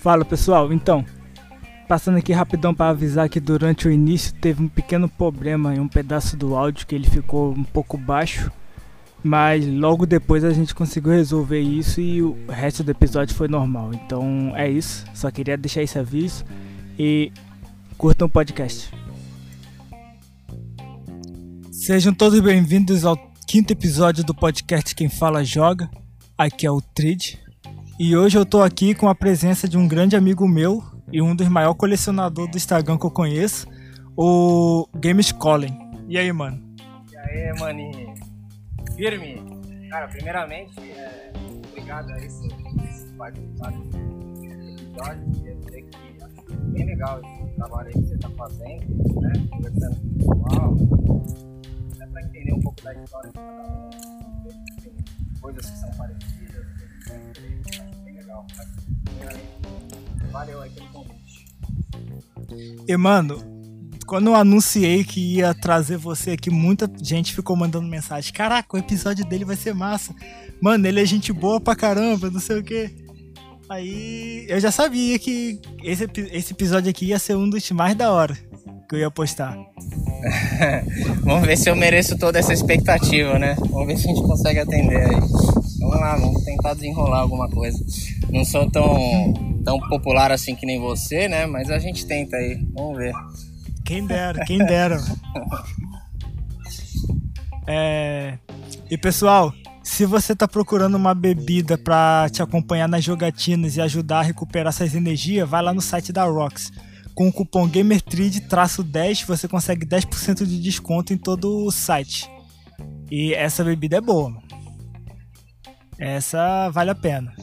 Fala pessoal, então, passando aqui rapidão para avisar que durante o início teve um pequeno problema em um pedaço do áudio que ele ficou um pouco baixo, mas logo depois a gente conseguiu resolver isso e o resto do episódio foi normal. Então é isso, só queria deixar esse aviso e curtam o podcast. Sejam todos bem-vindos ao quinto episódio do podcast Quem Fala Joga. Aqui é o Trid. E hoje eu tô aqui com a presença de um grande amigo meu e um dos maiores colecionadores do Instagram que eu conheço, o Games Colin. E aí, mano? E aí, maninho? Firme? Cara, primeiramente, é, obrigado aí por participar desse episódio. Dizer que acho bem legal esse trabalho aí que você tá fazendo, né? Conversando com o pessoal, entender um pouco da história de cada um, coisas que são parecidas legal. Valeu aí pelo convite. E, mano, quando eu anunciei que ia trazer você aqui, muita gente ficou mandando mensagem. Caraca, o episódio dele vai ser massa. Mano, ele é gente boa pra caramba, não sei o quê. Aí eu já sabia que esse, esse episódio aqui ia ser um dos mais da hora que eu ia postar. vamos ver se eu mereço toda essa expectativa, né? Vamos ver se a gente consegue atender aí. Vamos lá, vamos tentar desenrolar alguma coisa. Não sou tão, tão popular assim que nem você, né? Mas a gente tenta aí. Vamos ver. Quem dera, quem dera. é... E pessoal, se você está procurando uma bebida para te acompanhar nas jogatinas e ajudar a recuperar essas energias, vai lá no site da Rox. Com o cupom GamerTreed-10 você consegue 10% de desconto em todo o site. E essa bebida é boa. Essa vale a pena.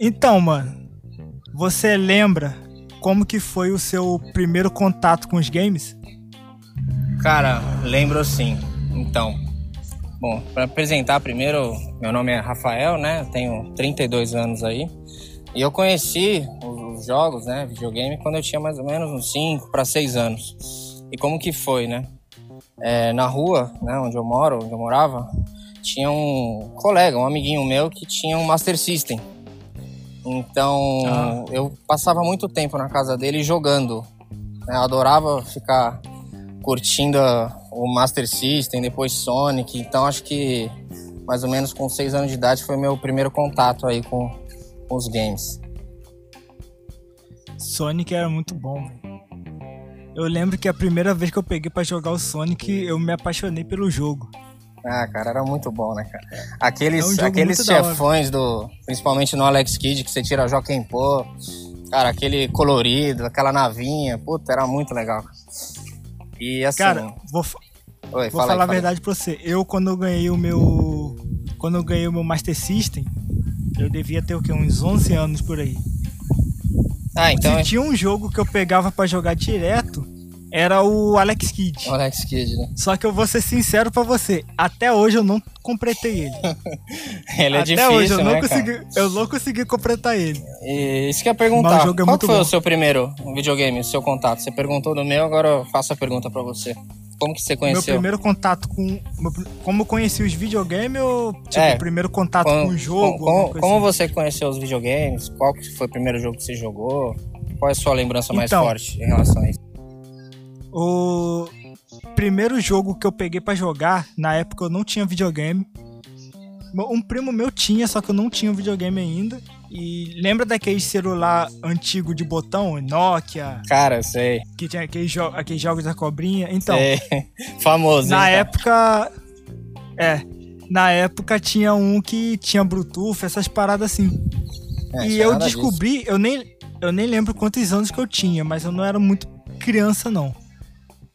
Então, mano, você lembra como que foi o seu primeiro contato com os games? Cara, lembro sim. Então, bom, para apresentar primeiro, meu nome é Rafael, né? Eu tenho 32 anos aí. E eu conheci jogos, né, videogame, quando eu tinha mais ou menos uns 5 para 6 anos. E como que foi, né? É, na rua, né, onde eu moro, onde eu morava, tinha um colega, um amiguinho meu que tinha um Master System. Então ah. eu passava muito tempo na casa dele jogando. Né? Eu adorava ficar curtindo o Master System, depois Sonic. Então acho que mais ou menos com 6 anos de idade foi meu primeiro contato aí com, com os games. Sonic era muito bom. Eu lembro que a primeira vez que eu peguei para jogar o Sonic, eu me apaixonei pelo jogo. Ah, cara, era muito bom, né, cara? Aqueles, é um aqueles chefões do. Principalmente no Alex Kidd, que você tira Joaquim Pô. Cara, aquele colorido, aquela navinha. Puta, era muito legal. E assim. Cara, vou, Oi, vou falar aí, a verdade pra você. Eu, quando eu ganhei o meu. Quando eu ganhei o meu Master System, eu devia ter o quê? Uns 11 anos por aí. Ah, então. Se é tinha um jogo que eu pegava para jogar direto era o Alex Kidd. O Alex Kidd, né? Só que eu vou ser sincero pra você, até hoje eu não completei ele. ele é até difícil, hoje eu né, não consegui, eu não consegui completar ele. E isso que eu ia perguntar, é qual foi bom. o seu primeiro videogame, o seu contato? Você perguntou do meu, agora eu faço a pergunta pra você. Como que você conheceu? Meu primeiro contato com. Como eu conheci os videogames ou tipo, é, o primeiro contato com, com o jogo? Como, como assim? você conheceu os videogames? Qual que foi o primeiro jogo que você jogou? Qual é a sua lembrança mais então, forte em relação a isso? O primeiro jogo que eu peguei para jogar, na época eu não tinha videogame. Um primo meu tinha, só que eu não tinha videogame ainda. E lembra daquele celular antigo de botão, Nokia? Cara, sei. Que tinha aqueles, jo aqueles jogos da cobrinha. Então. Sei. Famoso. Na época. É. Na época tinha um que tinha Bluetooth, essas paradas assim. É, e eu descobri, eu nem, eu nem lembro quantos anos que eu tinha, mas eu não era muito criança, não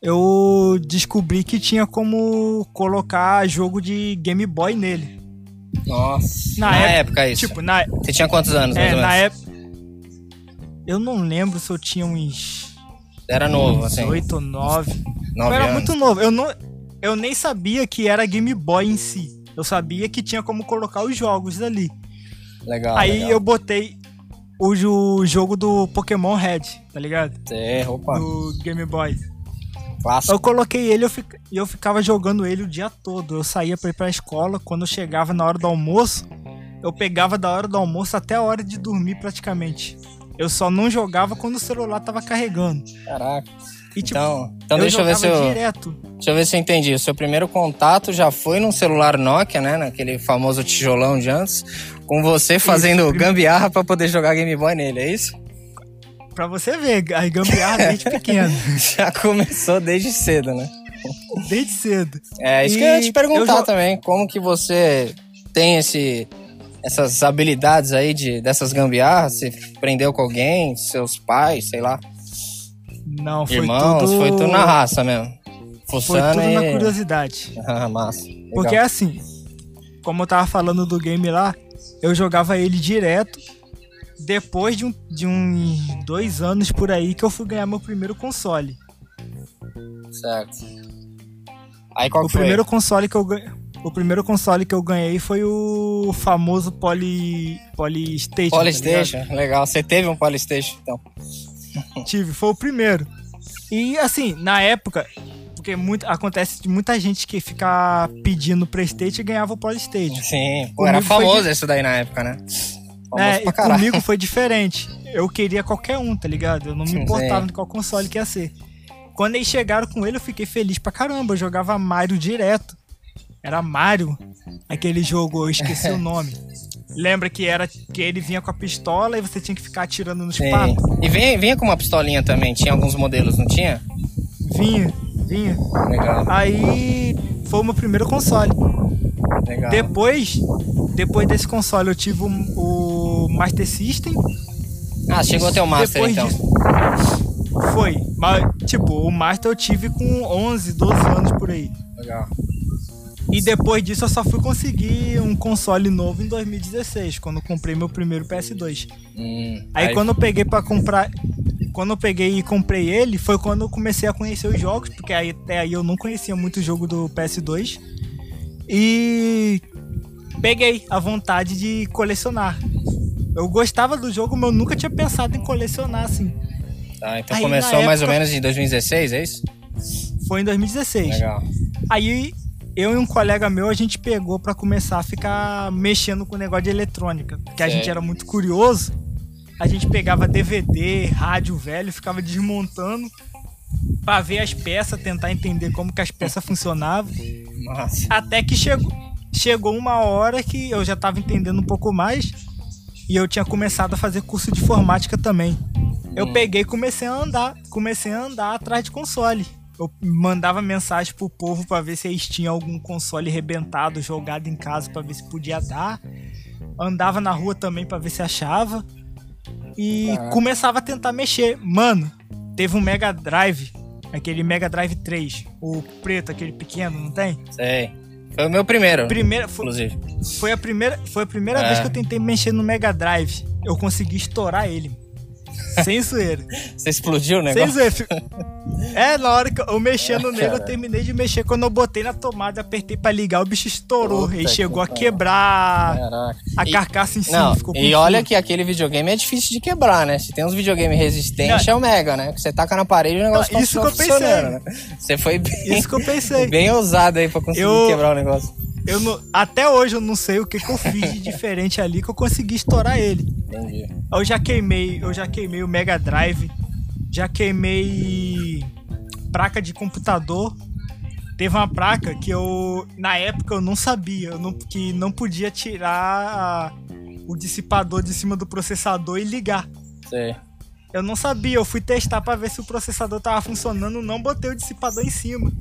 eu descobri que tinha como colocar jogo de Game Boy nele. Nossa. Na, na época, época, isso. Tipo, na... Você tinha quantos anos, é, na época. Eu não lembro se eu tinha uns. Era novo, uns assim. 8 ou 9. 9 eu era anos. muito novo. Eu, não, eu nem sabia que era Game Boy em si. Eu sabia que tinha como colocar os jogos ali. Legal. Aí legal. eu botei o, o jogo do Pokémon Red, tá ligado? É, opa. Do Game Boy. Clássico. Eu coloquei ele e eu, fic- eu ficava jogando ele o dia todo. Eu saía pra ir pra escola, quando eu chegava na hora do almoço, eu pegava da hora do almoço até a hora de dormir praticamente. Eu só não jogava quando o celular tava carregando. Caraca. E tipo, Então, então eu deixa eu ver se eu, direto. deixa eu ver se eu entendi. O seu primeiro contato já foi num celular Nokia, né? Naquele famoso tijolão de antes, com você fazendo prime- gambiarra pra poder jogar Game Boy nele, é isso? Pra você ver, a gambiarra desde pequeno, Já começou desde cedo, né? desde cedo. É isso E que eu ia te perguntar jo- também. Como que você tem esse, essas habilidades aí de, dessas gambiarras? Você aprendeu com alguém, seus pais, sei lá, Não, foi irmãos? tudo... Foi tudo na raça mesmo. Foi Fuçando tudo na e... curiosidade. Ah, massa. Porque Legal. assim, como eu tava falando do game lá, eu jogava ele direto. Depois de, um, de uns dois anos por aí que eu fui ganhar meu primeiro console. Certo. Aí qual o foi? primeiro console que eu ganhei. O primeiro console que eu ganhei foi o famoso Poly, Polystation. tá Polystation, legal. Você teve um Polystation, então. Tive, foi o primeiro. E assim, na época, porque muito, acontece de muita gente que fica pedindo Playstation e ganhava o Polystation. Sim, pô, era foi famoso de- isso daí na época, né? É, e comigo foi diferente. Eu queria qualquer um, tá ligado? Eu não me importava sim. de qual console que ia ser. Quando eles chegaram com ele, eu fiquei feliz pra caramba. Eu jogava Mario direto. Era Mario, aquele jogo, eu esqueci o nome. Lembra que era que ele vinha com a pistola e você tinha que ficar atirando nos Sim. papos? E vinha, vinha com uma pistolinha também, tinha alguns modelos, não tinha? Vinha, vinha. Legal, Aí foi o meu primeiro console. Legal. Depois, depois desse console eu tive o, o Master System. Ah, chegou até o Master Depois então. disso- Foi. Mas, tipo, o Master eu tive com 11, 12 anos por aí. Legal. E depois disso eu só fui conseguir um console novo em 2016, quando eu comprei meu primeiro PS2. Hum, Aí, quando eu peguei pra comprar. Quando eu peguei e comprei ele, foi quando eu comecei a conhecer os jogos, porque aí, até aí eu não conhecia muito o jogo do PS2. E peguei a vontade de colecionar. Eu gostava do jogo, mas eu nunca tinha pensado em colecionar assim. Tá, então aí, começou mais ou menos em 2016, é isso? Foi em 2016. Legal. Aí eu e um colega meu, a gente pegou pra começar a ficar mexendo com o negócio de eletrônica. Porque a gente era muito curioso. A gente pegava DVD, rádio velho, ficava desmontando pra ver as peças, tentar entender como que as peças funcionavam. Massa. Até que chegou, chegou uma hora que eu já tava entendendo um pouco mais e eu tinha começado a fazer curso de informática também. Eu Hum. peguei e comecei a andar, comecei a andar atrás de console. Eu mandava mensagem pro povo pra ver se eles tinham algum console rebentado jogado em casa pra ver se podia dar. Andava na rua também pra ver se achava. E começava a tentar mexer. Mano, teve um Mega Drive, aquele Mega Drive 3, o preto, aquele pequeno, não tem? Sei. Foi o meu primeiro, Primeira, foi, inclusive. foi a primeira, foi a primeira É. vez que eu tentei mexer no Mega Drive. Eu consegui estourar ele. Sem zoeira. Você explodiu o Sem negócio? zoeira. Fi- É, na hora que eu mexendo nele, eu terminei de mexer. Quando eu botei na tomada, apertei pra ligar, o bicho estourou. Puta e chegou a que quebrar Caraca. a E- carcaça em cima. Não, ficou e olha que aquele videogame é difícil de quebrar, né? Se tem uns videogames resistentes, Não. é o Mega, né? Que você taca na parede e o negócio Não, isso continua que eu pensei. né? Você foi bem, Isso que eu pensei. bem ousado aí pra conseguir Eu- quebrar o negócio. Eu não- até hoje eu não sei o que, que eu fiz de diferente ali que eu consegui estourar ele. Entendi. Eu já queimei, eu já queimei o Mega Drive, já queimei placa de computador. Teve uma placa que eu, na época, eu não sabia, eu não, que não podia tirar o dissipador de cima do processador e ligar. Sei. Eu não sabia, eu fui testar pra ver se o processador tava funcionando, não botei o dissipador em cima.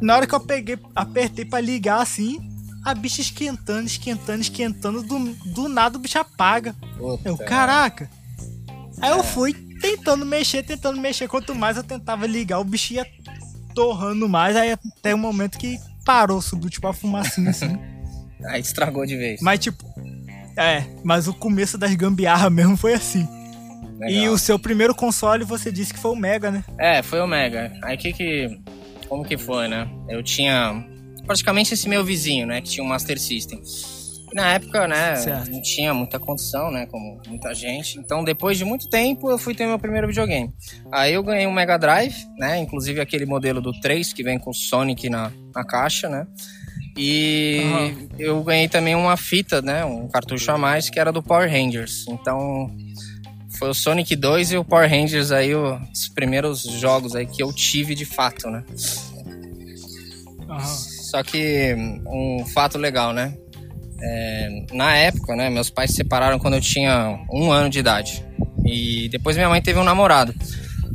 Na hora que eu peguei, apertei pra ligar assim, a bicha esquentando, esquentando, esquentando, do, do nada o bicho apaga. Puta. Eu, caraca. Aí eu fui tentando mexer, tentando mexer. Quanto mais eu tentava ligar, o bicho ia torrando mais. Aí até o momento que parou, subiu tipo a fumacinha assim. Aí estragou de vez. Mas tipo, é, mas o começo das gambiarra mesmo foi assim. E o seu primeiro console você disse que foi o Mega, né? É, foi o Mega. Aí que que. Como que foi, né? Eu tinha praticamente esse meu vizinho, né? Que tinha um Master System. Na época, né, Certo. não tinha muita condição, né, como muita gente. Então, depois de muito tempo, eu fui ter meu primeiro videogame. Aí eu ganhei um Mega Drive, né, inclusive aquele modelo do 3 que vem com o Sonic na, na caixa, né. E Aham. eu ganhei também uma fita, né, um cartucho a mais que era do Power Rangers. Então, foi o Sonic 2 e o Power Rangers aí os primeiros jogos aí que eu tive de fato, né. Aham. Só que hum, um fato legal, né? É, na época, né? Meus pais se separaram quando eu tinha um ano de idade. E depois minha mãe teve um namorado.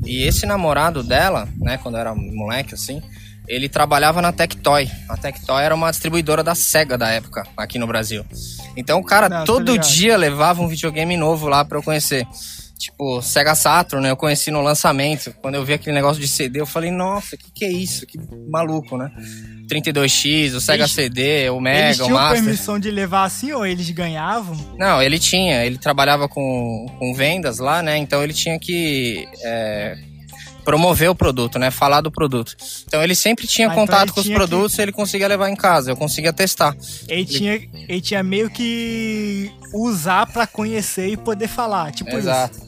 E esse namorado dela, né? Quando eu era moleque, assim, ele trabalhava na Tectoy. A Tectoy era uma distribuidora da Sega da época, aqui no Brasil. Então o cara Não, todo dia levava um videogame novo lá pra eu conhecer. Tipo, Sega Saturn, né? Eu conheci no lançamento. Quando eu vi aquele negócio de CD, eu falei, nossa, que que é isso? Que maluco, né? 32X, o Sega Eles- CD, o eles Mega, o tinham Master. permissão de levar assim ou eles ganhavam? Não, ele tinha. Ele trabalhava com, com vendas lá, né? Então ele tinha que é, promover o produto, né? Falar do produto. Então ele sempre tinha Ah, então contato ele com os tinha produtos e ele conseguia levar em casa. Eu conseguia testar. Ele tinha, ele tinha meio que usar pra conhecer e poder falar, tipo Exato.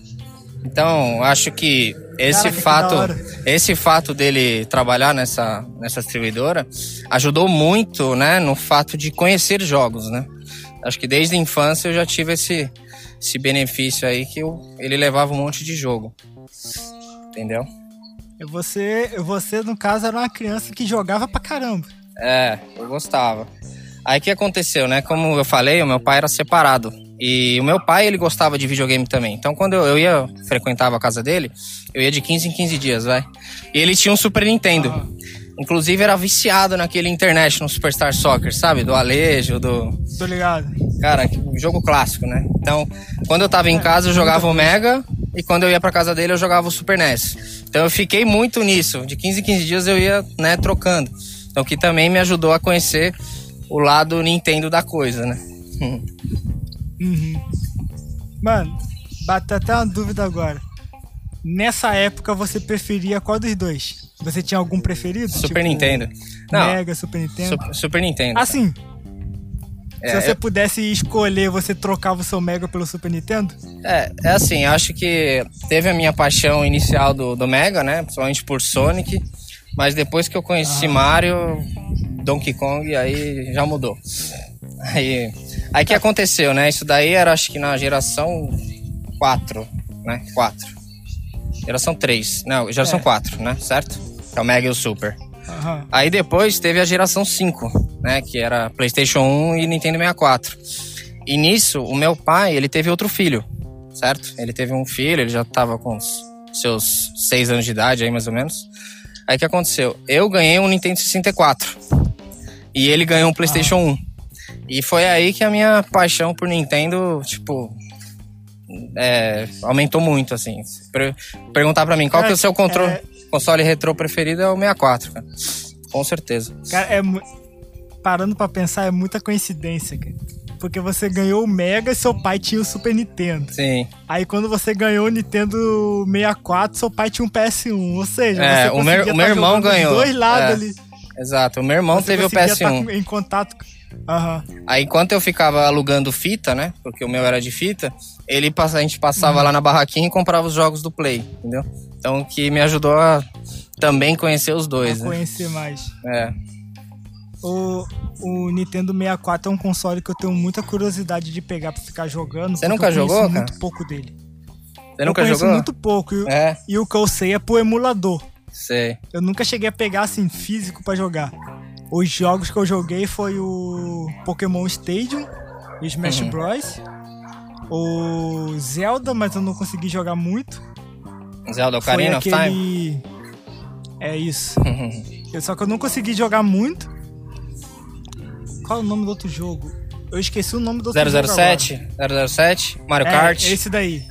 Então, acho que esse que fato, hora. esse fato dele trabalhar nessa, nessa distribuidora ajudou muito, né, no fato de conhecer jogos, né? Acho que desde a infância eu já tive esse, esse benefício aí que eu, ele levava um monte de jogo. Entendeu? Você, você, no caso, era uma criança que jogava pra caramba. É, eu gostava. Aí o que aconteceu, né? Como eu falei, o meu pai era separado. E o meu pai, ele gostava de videogame também. Então, quando eu, eu ia, frequentava a casa dele, eu ia de 15 em 15 dias, vai. E ele tinha um Super Nintendo. Ah. Inclusive, era viciado naquele International Superstar Soccer, sabe? Do Alejo, do... Tô ligado. Cara, um jogo clássico, né? Então, quando eu tava em casa, eu jogava o Mega. E quando eu ia pra casa dele, eu jogava o Super NES. Então, eu fiquei muito nisso. De 15 em 15 dias, eu ia, né, trocando. Então, que também me ajudou a conhecer o lado Nintendo da coisa, né? Uhum. Mano, bateu até uma dúvida agora. Nessa época, você preferia qual dos dois? Você tinha algum preferido? Super Tipo, Nintendo. Não, Mega, Super Nintendo? Super, Super Nintendo. Assim, É, se você eu- pudesse escolher, você trocava o seu Mega pelo Super Nintendo? É, é assim, acho que teve a minha paixão inicial do, do Mega, né? Principalmente por Sonic. Mas depois que eu conheci Mario, Donkey Kong, aí já mudou. Aí, aí que aconteceu, né? Isso daí era acho que na geração 4, né? 4. Geração 3. Não, geração É. 4, né? Certo? Que é o Mega e o Super. Aham. Aí depois teve a geração 5, né? Que era PlayStation 1 e Nintendo 64. E nisso, o meu pai, ele teve outro filho, certo? Ele teve um filho, ele já tava com os seus 6 anos de idade aí, mais ou menos. Aí o que aconteceu? Eu ganhei um Nintendo 64. E ele ganhou um PlayStation 1. E foi aí que a minha paixão por Nintendo, tipo... é, aumentou muito, assim. Per- perguntar pra mim, qual que é o seu controle, É. console retrô preferido, é o 64, cara. Com certeza. Cara, é parando pra pensar, é muita coincidência, cara. Porque você ganhou o Mega e seu pai tinha o Super Nintendo. Sim. Aí quando você ganhou o Nintendo 64, seu pai tinha um PS1. Ou seja, É, você o meu- o meu tá irmão ganhou. dois lados É. ali. Exato. O meu irmão Você teve o conseguia tá PS1. com- em contato. com- Aham. Aí enquanto eu ficava alugando fita, né? Porque o meu era de fita, ele a gente passava lá na barraquinha e comprava os jogos do Play, entendeu? Então que me ajudou a também conhecer os dois, né? conhecer mais. É. O, o Nintendo 64 é um console que eu tenho muita curiosidade de pegar pra ficar jogando. Você nunca eu jogou, muito cara? pouco dele. Você nunca eu conheço jogou? muito pouco. E, É, e o que eu sei é pro emulador. sei. Eu nunca cheguei a pegar assim físico pra jogar. Os jogos que eu joguei foi o Pokémon Stadium, o Smash Uhum. Bros, o Zelda, mas eu não consegui jogar muito. Zelda Foi Ocarina of Time? aquele É isso. Eu- Só que eu não consegui jogar muito. Qual é o nome do outro jogo? Eu esqueci o nome do outro jogo 007? 007? Mario agora. Kart? É, esse daí.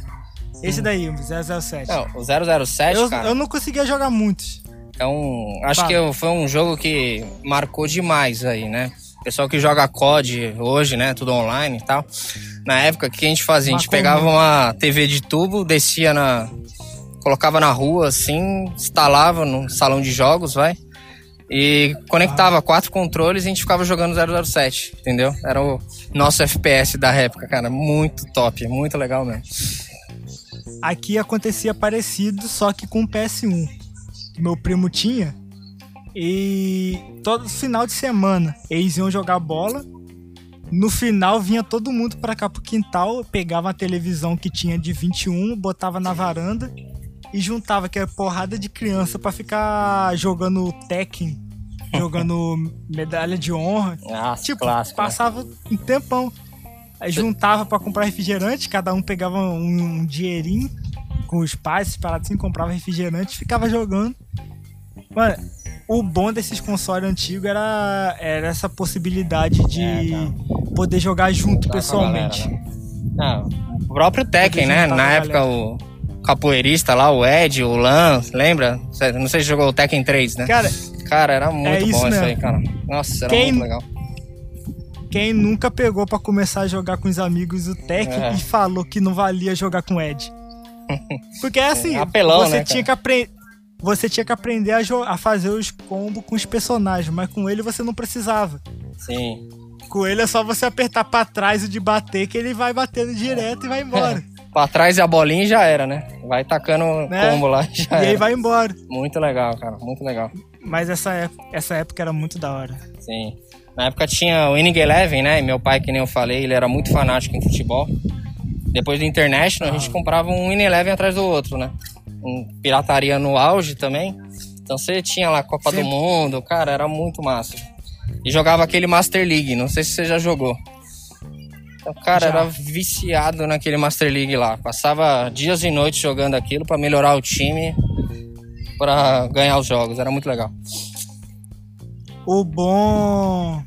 Esse daí, o 007. Não, o 007, eu, cara, eu não conseguia jogar muitos. Um... Acho Fala. que foi um jogo que marcou demais aí, né? Pessoal que joga COD hoje, né? Tudo online e tal. Na época, o que a gente fazia? A gente pegava uma TV de tubo, descia na... Colocava na rua, assim, instalava no salão de jogos, vai. E conectava quatro controles e a gente ficava jogando 007, entendeu? Era o nosso FPS da época, cara. Muito top, muito legal mesmo. Aqui acontecia parecido, só que com o PS1. Meu primo tinha. E todo final de semana eles iam jogar bola. No final vinha todo mundo para cá pro quintal, pegava a televisão que tinha de 21, botava na varanda e juntava que era porrada de criança para ficar jogando Tekken, jogando medalha de honra. Nossa, tipo, clássico, né? passava um tempão. Aí juntava para comprar refrigerante, cada um pegava um, um dinheirinho com os pais, parados assim, comprava refrigerante, ficava jogando. Mano, o bom desses consoles antigos era, era essa possibilidade de É, não. poder jogar junto Dá pessoalmente. galera, né? Não, o próprio Tekken, né? Na época, o capoeirista lá, o Ed, o Lan, lembra? Não sei se jogou o Tekken 3, né? Cara, Cara, era muito É isso bom isso mesmo. aí, cara. Nossa, era Quem- muito legal. quem nunca pegou pra começar a jogar com os amigos o Tekken É. e falou que não valia jogar com o Ed? Porque é assim, apelão, você né, tinha que aprender. Você tinha que aprender a, a fazer os combos com os personagens, mas com ele você não precisava. Sim. Com ele é só você apertar pra trás o de bater, que ele vai batendo direto e vai embora. Pra trás e a bolinha e já era, né? Vai tacando Né? combo lá e já e aí era. vai embora. Muito legal, cara. Muito legal. Mas essa, ép- essa época era muito da hora. Sim. Na época tinha o Inning Eleven, né? E meu pai, que nem eu falei, ele era muito fanático em futebol. Depois do International, a gente comprava um Inning Eleven atrás do outro, né? Um pirataria no auge também. Então você tinha lá Copa do. Mundo, cara, era muito massa. E jogava aquele Master League, não sei se você já jogou. Então, cara, Já. era viciado naquele Master League lá. Passava dias e noites jogando aquilo pra melhorar o time, pra ganhar os jogos. Era muito legal. O bom.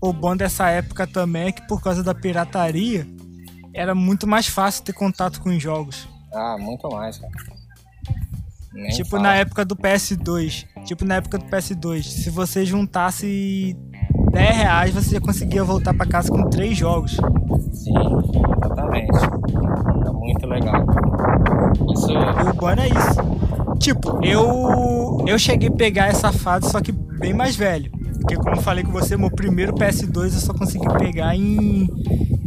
O bom dessa época também é que por causa da pirataria era muito mais fácil ter contato com os jogos. Ah, muito mais, cara. Nem tipo fala. na época do PS2. Tipo na época do PS2. Se você juntasse 10 reais, você já conseguia voltar pra casa com três jogos. Sim, exatamente. É muito legal. Isso. E o bom era isso. Tipo, eu. Eu cheguei a pegar essa fase, só que bem mais velho. Porque como eu falei com você, meu primeiro PS2 eu só consegui pegar em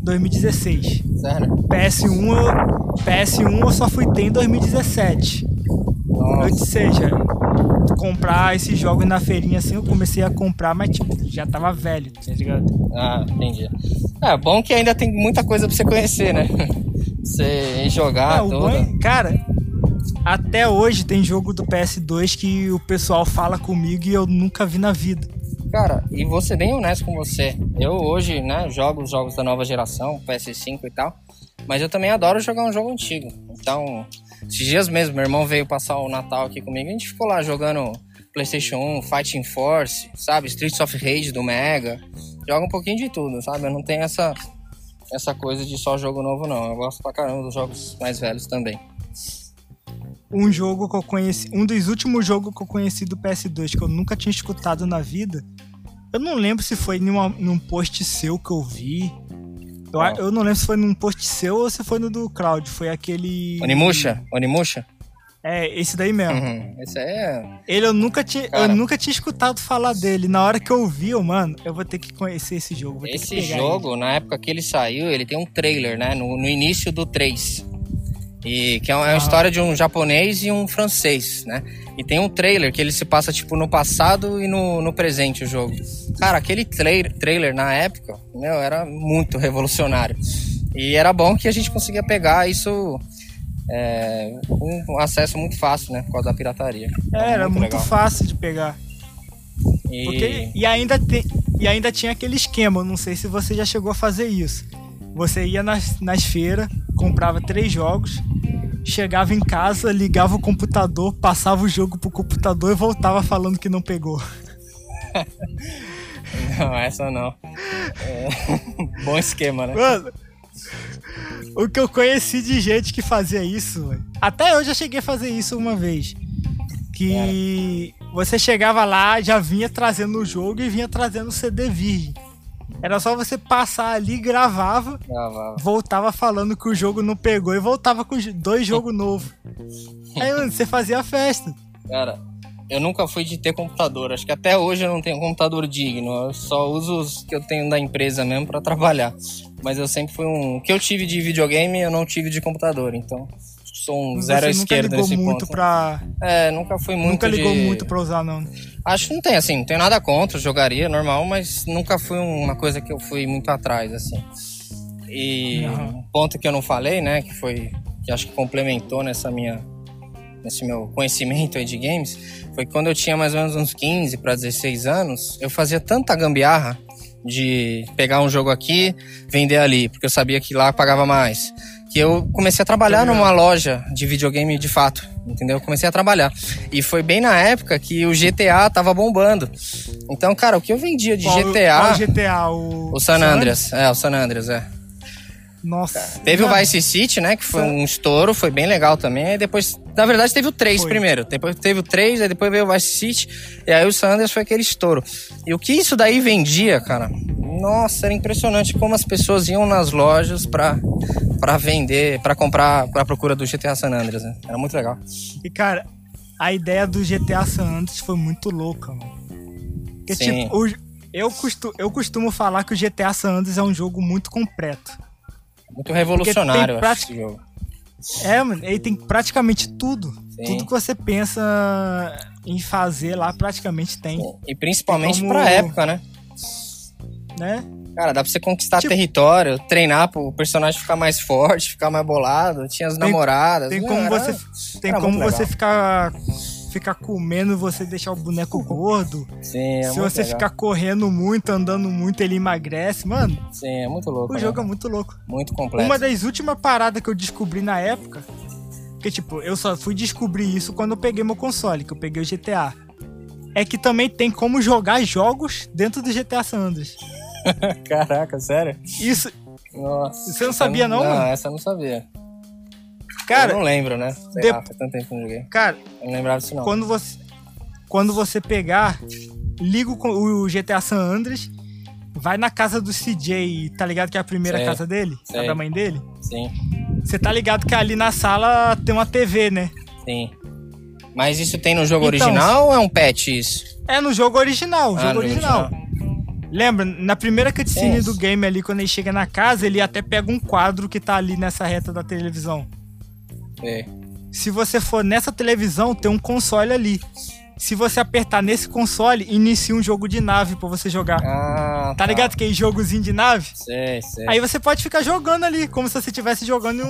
2016. Sério? PS1 eu, PS1 eu só fui ter em 2017. Ou Nossa. seja, comprar esses jogos na feirinha assim, eu comecei a comprar, mas tipo, já tava velho, tá ligado? Ah, entendi. É bom que ainda tem muita coisa pra você conhecer, né? Você jogar, Ah, bom é- cara, até hoje tem jogo do PS2 que o pessoal fala comigo e eu nunca vi na vida. Cara, e vou ser bem honesto com você. Eu hoje, né, jogo os jogos da nova geração, PS5 e tal. Mas eu também adoro jogar um jogo antigo. Então, esses dias mesmo, meu irmão veio passar o Natal aqui comigo. A gente ficou lá jogando PlayStation 1, Fighting Force, sabe? Streets of Rage do Mega. Joga um pouquinho de tudo, sabe? Eu não tenho essa, essa coisa de só jogo novo, não. Eu gosto pra caramba dos jogos mais velhos também. Um jogo que eu conheci, um dos últimos jogos que eu conheci do PS2 que eu nunca tinha escutado na vida. Eu não lembro se foi numa, num post seu que eu vi. Eu, eu não lembro se foi num post seu ou se foi no do Claudio. Foi aquele. Onimusha? Onimusha? É, esse daí mesmo. Uhum. Esse aí é. Ele eu nunca tinha, eu nunca tinha escutado falar dele. Na hora que eu vi, eu, mano, eu vou ter que conhecer esse jogo. Esse jogo, na época que ele saiu, ele tem um trailer, né? No, no início do 3. E que é uma, é uma Ah. história de um japonês e um francês, né? E tem um trailer que ele se passa, tipo, no passado e no, no presente o jogo. Cara, aquele trailer, trailer na época, meu, era muito revolucionário. E era bom que a gente conseguia pegar isso é, com um acesso muito fácil, né? Por causa da pirataria. ele. É, era muito legal. fácil de pegar. E... Porque, e, ainda te, e ainda tinha aquele esquema, não sei se você já chegou a fazer isso. Você ia nas, nas feiras, comprava três jogos, chegava em casa, ligava o computador, passava o jogo pro computador e voltava falando que não pegou. Não, essa não. É, Bom esquema, né? Mano, o que eu conheci de gente que fazia isso, velho. Até eu já cheguei a fazer isso uma vez. Que você chegava lá, já vinha trazendo o jogo e vinha trazendo o CD virgem. Era só você passar ali, gravava, Gravava. voltava falando que o jogo não pegou e voltava com dois jogos novos. Aí, mano, você fazia a festa. Cara, eu nunca fui de ter computador. Acho que até hoje eu não tenho computador digno. Eu só uso os que eu tenho da empresa mesmo para trabalhar. Mas eu sempre fui um. O que eu tive de videogame, eu não tive de computador. Então, sou um zero à esquerda nesse muito ponto. Pra... É, nunca fui muito Nunca ligou de... muito pra usar, não. Acho que não tem, assim, não tenho nada contra, jogaria normal, mas nunca foi uma coisa que eu fui muito atrás, assim. E Aham. um ponto que eu não falei, né, que foi, que acho que complementou nessa minha, nesse meu conhecimento aí de games, foi que quando eu tinha mais ou menos uns 15 para 16 anos, eu fazia tanta gambiarra de pegar um jogo aqui, vender ali, porque eu sabia que lá pagava mais. Que eu comecei a trabalhar numa loja de videogame de fato, entendeu? Eu comecei a trabalhar. E foi bem na época que o GTA tava bombando. Então, cara, o que eu vendia de Qual- GTA. Qual GTA? O, O San Andreas, é, o San Andreas, é. Nossa. Teve o Vice City, né? Que foi um estouro, foi bem legal também. Aí depois, na verdade, teve o 3 Foi. primeiro. Depois teve o 3, aí depois veio o Vice City. E aí o San Andreas foi aquele estouro. E o que isso daí vendia, cara? Nossa, era impressionante como as pessoas iam nas lojas pra, pra vender, pra comprar pra procura do GTA San Andreas, né? Era muito legal. E, cara, a ideia do GTA San Andreas foi muito louca, mano. Porque, Sim. tipo, o- eu, costumo, eu costumo falar que o GTA San Andreas é um jogo muito completo. Muito revolucionário, tem acho, esse jogo. É, mano, ele tem praticamente tudo. Sim. Tudo que você pensa em fazer lá, praticamente tem, E principalmente Como- pra época, né? né? Cara, dá pra você conquistar Tipo- território, treinar pro personagem ficar mais forte, ficar mais bolado. Tinha as Tem- namoradas. Tem como Era- você, tem como você ficar, ficar comendo, você deixar o boneco gordo. Sim, é Se você legal. ficar correndo muito, andando muito, ele emagrece. Mano, Sim, é muito louco. o né? jogo é muito louco. muito completo. Uma das últimas paradas que eu descobri na época, que tipo, eu só fui descobrir isso quando eu peguei meu console, que eu peguei o GTA. É que também tem como jogar jogos dentro do GTA San Andreas. Caraca, sério? Isso, Nossa. Você não sabia não, Não, mano? essa eu não sabia. Cara, eu não lembro, né? Sei de- lá, faz tanto tempo que eu não joguei. cara, Eu não lembrava disso não. quando você quando você pegar, liga o, GTA San Andreas, vai na casa do CJ, tá ligado que é a primeira Sei, casa dele, a sei. da mãe dele? Sim, Você tá ligado que ali na sala tem uma TV, né? sim. Mas isso tem no jogo Então, original ou é um patch isso? É no jogo original, Ah, jogo no original. Lembra, na primeira cutscene Isso. do game ali, quando ele chega na casa, ele até pega um quadro que tá ali nessa reta da televisão. É. Se você for nessa televisão, tem um console ali. Se você apertar nesse console, inicia um jogo de nave pra você jogar. Ah, Tá ligado aquele jogozinho de nave? Sei, sei. Aí você pode ficar jogando ali, como se você estivesse jogando em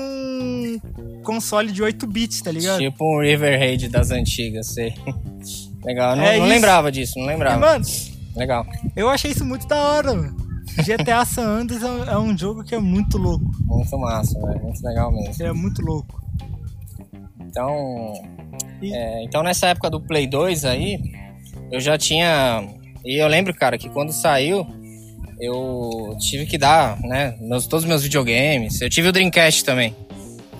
um console de 8 bits, tá ligado? Tipo um River Raid das antigas, sei. Legal, eu não, É não lembrava disso, não E, lembrava. mano, Legal. eu achei isso muito da hora, mano. GTA San Andreas é um- é um jogo que é muito louco. Muito massa, velho. Muito legal mesmo. É muito louco. Então, é, então nessa época do Play 2 aí, eu já tinha. E eu lembro, cara, que quando saiu, eu tive que dar, né? Meus, todos os meus videogames. Eu tive o Dreamcast também.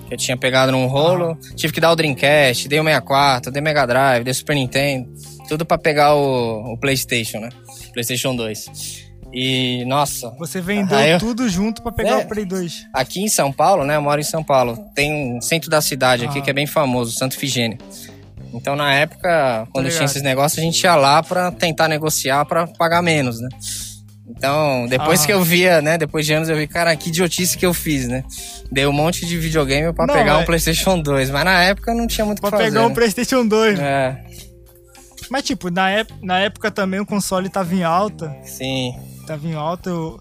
Que eu tinha pegado num rolo. Tive que dar o Dreamcast, dei o 64, dei o Mega Drive, dei o Super Nintendo. Tudo pra pegar o, o PlayStation, né? PlayStation 2. E, nossa, Você vendeu eu- tudo junto pra pegar É. o Play 2. Aqui em São Paulo, né? Eu moro em São Paulo. Tem um centro da cidade aqui Ah. que é bem famoso, Santo Figênio. Então, na época, quando tinha esses negócios, a gente ia lá pra tentar negociar pra pagar menos, né? Então, depois Ah. que eu via, né? Depois de anos, eu vi, cara, que idiotice que eu fiz, né? Dei um monte de videogame pra Não, pegar um é- PlayStation 2, mas na época não tinha muito o que Pra fazer. pegar um né? PlayStation 2. É, Mas, tipo, na, na época também o console tava em alta. sim. Tava em alta. eu-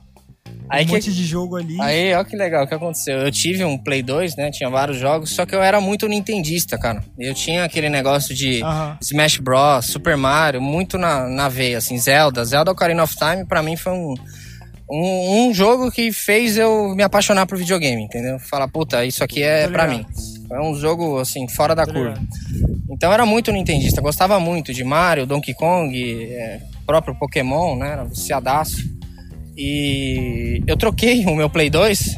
Aí um que, monte de jogo ali. Aí, ó que legal, o que aconteceu? Eu tive um Play 2, né? Tinha vários jogos, só que eu era muito nintendista, cara. Eu tinha aquele negócio de. Smash Bros, Super Mario, muito na, na veia, assim. Zelda, Zelda Ocarina of Time, pra mim foi um, um, um jogo que fez eu me apaixonar por videogame, entendeu? Falar, puta, isso aqui é ligado. mim. É um jogo, assim, fora da curva. Então era muito nintendista, gostava muito de Mario, Donkey Kong, é, próprio Pokémon, né? Era viciadaço. E eu troquei o meu Play 2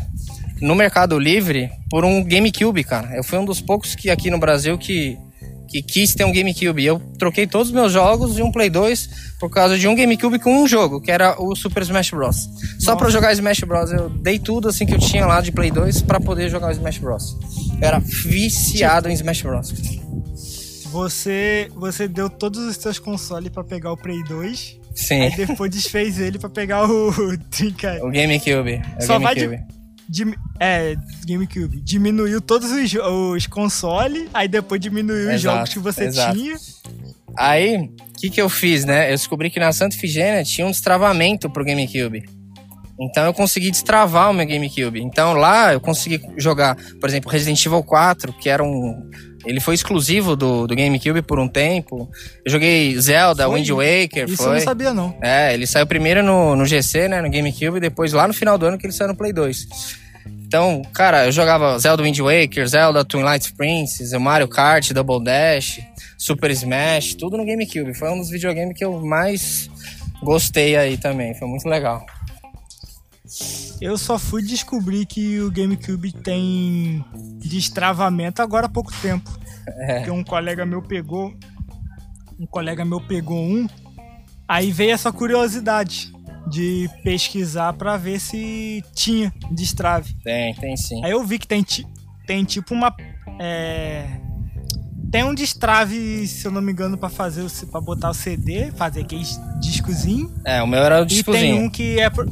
no Mercado Livre por um GameCube, cara. Eu fui um dos poucos que aqui no Brasil que, que quis ter um GameCube. E eu troquei todos os meus jogos de um Play 2 por causa de um GameCube com um jogo, que era o Super Smash Bros. Só eu jogar Smash Bros. Eu dei tudo assim que eu tinha lá de Play 2 pra poder jogar o Smash Bros. Eu era viciado em Smash Bros. Você, você deu todos os seus consoles pra pegar o Play 2. Sim. Aí depois desfez ele pra pegar o Dreamcast. O GameCube. O Só vai GameCube. Dim- é, GameCube. Diminuiu todos os, os consoles, aí depois diminuiu os Exato, jogos que você exato. tinha. Aí, o que, que eu fiz, né? Eu descobri que na Santa Ifigênia tinha um destravamento pro GameCube. Então eu consegui destravar o meu GameCube. Então lá eu consegui jogar, por exemplo, Resident Evil 4, que era um. Ele foi exclusivo do, do GameCube por um tempo. Eu joguei Zelda, Foi? Wind Waker, Isso eu foi. não sabia, não. É, ele saiu primeiro no, no GC, né, no GameCube, e depois lá no final do ano que ele saiu no Play 2. Então, cara, eu jogava Zelda Wind Waker, Zelda Twilight Princess, Mario Kart, Double Dash, Super Smash, tudo no GameCube. Foi um dos videogames que eu mais gostei aí também, foi muito legal. Eu só fui descobrir que o GameCube tem destravamento agora há pouco tempo. É. Porque um colega meu pegou. Um colega meu pegou um. Aí veio essa curiosidade de pesquisar pra ver se tinha destrave. Tem, tem sim. Aí eu vi que tem, tem tipo uma. É, tem um destrave, se eu não me engano, pra fazer pra botar o CD, fazer aquele discozinho. É, o meu era o E tem discozinho. um que é pro,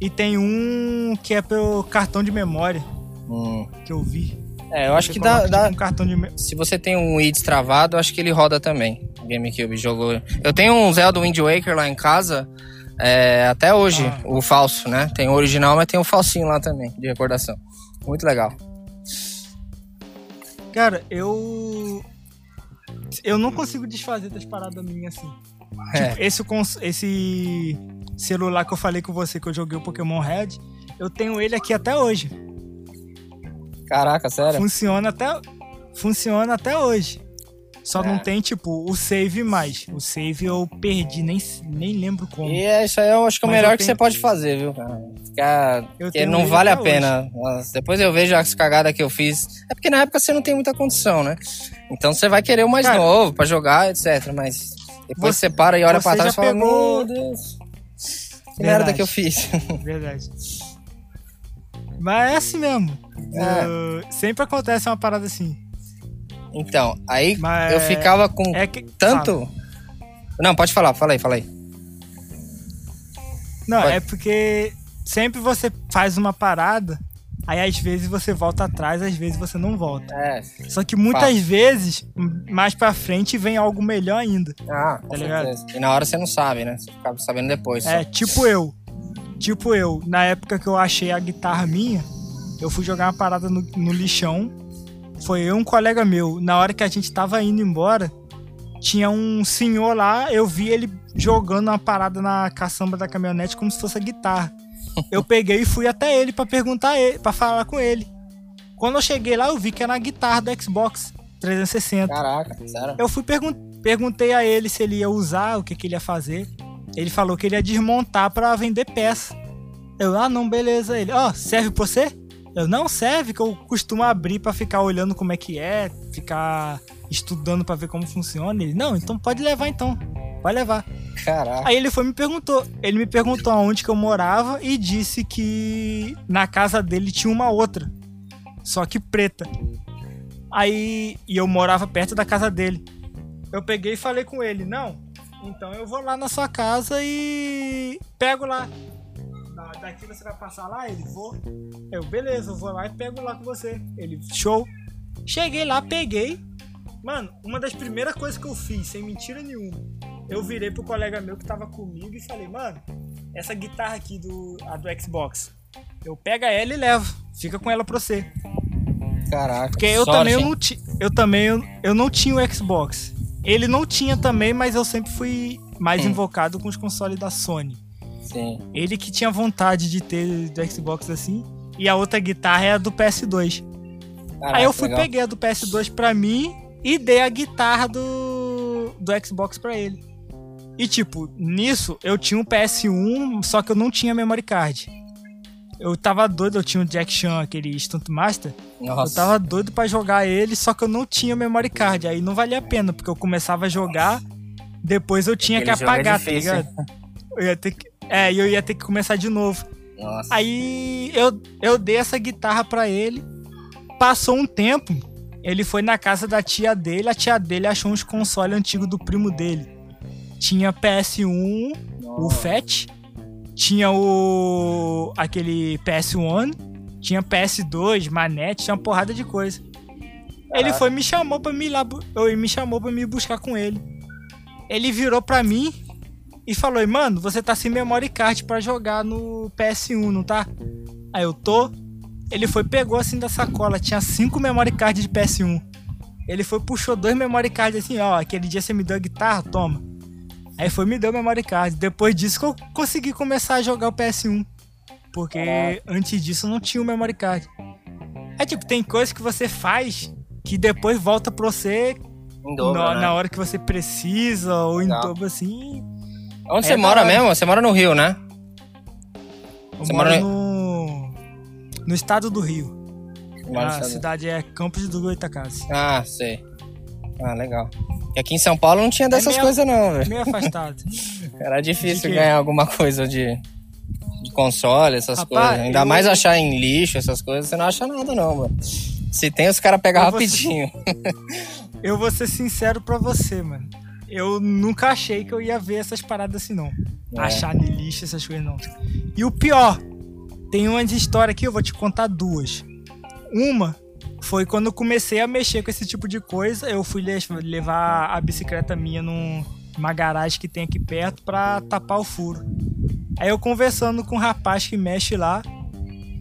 E tem um que é pro cartão de memória Hum. que eu vi. É, eu acho Você que dá, dá- tipo, um cartão de Se você tem um Wii destravado, eu acho que ele roda também. O GameCube jogou. Eu tenho um Zelda Wind Waker lá em casa. É, até hoje, Ah. o falso, né? Tem o original, mas tem o falsinho lá também, de recordação. Muito legal. Cara, eu. Eu não consigo desfazer das paradas minhas assim. É. Tipo, esse, cons- esse celular que eu falei com você que eu joguei o Pokémon Red, eu tenho ele aqui até hoje. Caraca, sério? Funciona até, funciona até hoje. Só É. não tem, tipo, o save mais. O save eu perdi, nem, nem lembro como. E é, isso aí eu acho que é o melhor que você pode fazer, viu? Ficar... Porque não vale a pena. Depois eu vejo as cagadas que eu fiz. É porque na época você não tem muita condição, né? Então você vai querer o mais Cara, novo pra jogar, etc. Mas depois você- você para e olha pra trás e fala: pegou- Meu Deus, que merda Verdade. que eu fiz. Verdade. Mas é assim mesmo. É. Uh, sempre acontece uma parada assim. Então, aí Mas eu ficava com É que. tanto. Não, pode falar, fala aí, fala aí. Não, Pode. é porque sempre você faz uma parada, aí às vezes você volta atrás, às vezes você não volta. É. Só que muitas vezes, mais pra frente, vem algo melhor ainda. Ah, Tá ligado? certeza. E na hora você não sabe, né? Você fica sabendo depois. É, só. tipo eu. Tipo eu, na época que eu achei a guitarra minha, eu fui jogar uma parada no, no lixão. Foi eu e um colega meu. Na hora que a gente tava indo embora, tinha um senhor lá, eu vi ele jogando uma parada na caçamba da caminhonete como se fosse a guitarra. Eu peguei e fui até ele pra perguntar ele, para falar com ele. Quando eu cheguei lá, eu vi que era a guitarra do Xbox 360. Caraca, sério. Eu fui pergun perguntei a ele se ele ia usar, o que, que ele ia fazer. Ele falou que ele ia desmontar pra vender peça. Eu, ah, não, beleza. Ele, ó, serve pra você? Eu, não serve, que eu costumo abrir pra ficar olhando como é que é, ficar estudando pra ver como funciona. Ele, não, então pode levar então. Pode levar. Caraca. Aí ele foi e me perguntou. Ele me perguntou aonde que eu morava e disse que na casa dele tinha uma outra. Só que preta. Aí. E eu morava perto da casa dele. Eu peguei e falei com ele, não. Então eu vou lá na sua casa e pego lá. Da- Daqui você vai passar lá? Ele, vou. Eu, beleza, eu vou lá e pego lá com você. Ele, show. Cheguei lá, peguei. Mano, uma das primeiras coisas que eu fiz, sem mentira nenhuma, eu virei pro colega meu que tava comigo e falei, mano, essa guitarra aqui do, a do Xbox, eu pego ela e levo. Fica com ela pra você. Caraca. Porque eu Sorte, também eu não, ti, eu também eu, eu não tinha o Xbox. Ele não tinha também, mas eu sempre fui mais Hum. invocado com os consoles da Sony. Sim. Ele que tinha vontade de ter do Xbox assim. E a outra guitarra é a do PS2. Caraca, Aí eu fui, legal. peguei a do PS2 pra mim e dei a guitarra do, do Xbox pra ele. E tipo, nisso eu tinha um PS1, só que eu não tinha memory card. Eu tava doido, eu tinha o Jack Chan, aquele Stunt Master. Nossa. Eu tava doido pra jogar ele, só que eu não tinha memory card. Aí não valia a pena, porque eu começava a jogar, depois eu tinha Aquele que é apagar, tá difícil, ligado? Eu ia ter que, é, e eu ia ter que começar de novo. Nossa. Aí eu, eu dei essa guitarra pra ele. Passou um tempo. Ele foi na casa da tia dele, a tia dele achou uns consoles antigos do primo dele. Tinha PS1, o FAT, tinha o. aquele PS1, tinha PS2, manete, tinha uma porrada de coisa. Ele foi me chamou para me ir lá, ele me chamou para me buscar com ele. Ele virou para mim e falou: "Mano, você tá sem memory card para jogar no PS1, não tá?" Aí eu tô. Ele foi pegou assim da sacola, tinha cinco memory card de PS1. Ele foi puxou dois memory card assim, ó, aquele dia você me deu a guitarra, toma. Aí foi me deu o memory card. Depois disso que eu consegui começar a jogar o PS1. Porque antes disso não tinha o memory card. É tipo, tem coisas que você faz que depois volta pra você dobro, na, né? na hora que você precisa, ou em Legal. dobro assim. Onde É você mora mesmo? Você mora no Rio, né? Eu Você mora- no, no estado do Rio. A cidade é Campos do Goitacazes. Ah, sei. Ah, legal. E aqui em São Paulo não tinha dessas meio- coisas não, velho. Meio afastado. Era difícil ganhar alguma coisa de, de console, essas Rapaz, coisas. Ainda eu- mais achar em lixo, essas coisas, você não acha nada não, mano. Se tem, os caras pegam vou- rapidinho. Eu vou ser sincero pra você, mano. Eu nunca achei que eu ia ver essas paradas assim, não. É. Achar no lixo, essas coisas, não. E o pior, tem umas histórias aqui, eu vou te contar duas. Uma foi quando eu comecei a mexer com esse tipo de coisa, eu fui le- levar a bicicleta minha num- numa garagem que tem aqui perto pra tapar o furo. Aí eu conversando com um rapaz que mexe lá,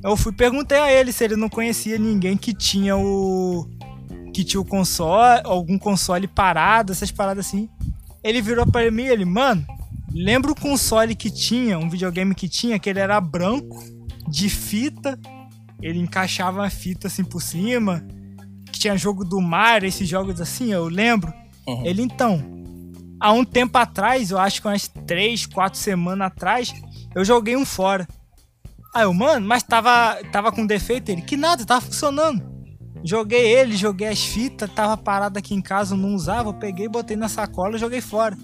eu fui perguntei a ele se ele não conhecia ninguém que tinha o que tinha o console, algum console parado, essas paradas assim. Ele virou pra mim e ele, mano, lembra o console que tinha, um videogame que tinha, que ele era branco, de fita, ele encaixava a fita assim por cima, que tinha jogo do Mario, esses jogos assim, eu lembro. Uhum. Ele então, há um tempo atrás, eu acho que umas 3, 4 semanas atrás, eu joguei um fora. Aí eu, mano, mas tava, tava com defeito? Ele, que nada, tava funcionando. Joguei ele, joguei as fitas, tava parado aqui em casa, não usava, eu peguei, botei na sacola e joguei fora.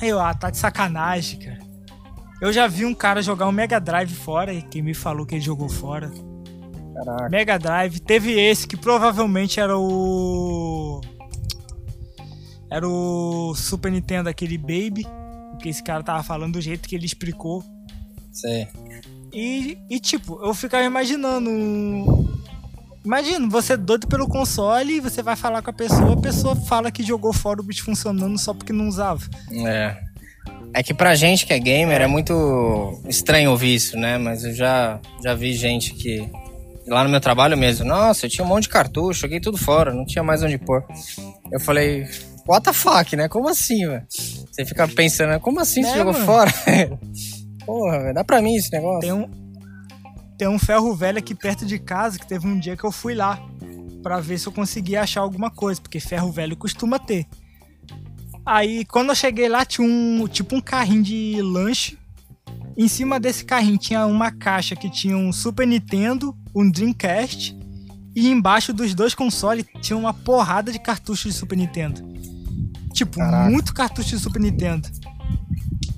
Aí eu, ah, tá de sacanagem, cara. Eu já vi um cara jogar um Mega Drive fora, e quem me falou que ele jogou fora. Caraca. Mega Drive, teve esse que provavelmente era o. Era o Super Nintendo, aquele Baby. Que esse cara tava falando do jeito que ele explicou. Sei. E, e tipo, eu ficava imaginando. um- Imagina, você é doido pelo console, você vai falar com a pessoa, a pessoa fala que jogou fora o bicho funcionando só porque não usava. É. É que pra gente que é gamer é muito estranho ouvir isso, né? Mas eu já, já vi gente que. Lá no meu trabalho mesmo, nossa, eu tinha um monte de cartucho, joguei tudo fora, não tinha mais onde pôr. Eu falei, what the fuck, né? Como assim, velho? Você fica pensando, como assim você Né, jogou mano? fora? Porra, velho, dá pra mim esse negócio. Tem um, tem um ferro velho aqui perto de casa que teve um dia que eu fui lá pra ver se eu conseguia achar alguma coisa, porque ferro velho costuma ter. Aí quando eu cheguei lá tinha um tipo um carrinho de lanche. Em cima desse carrinho tinha uma caixa que tinha um Super Nintendo, um Dreamcast e embaixo dos dois consoles tinha uma porrada de cartuchos de Super Nintendo. Tipo, Caraca. muito cartucho de Super Nintendo.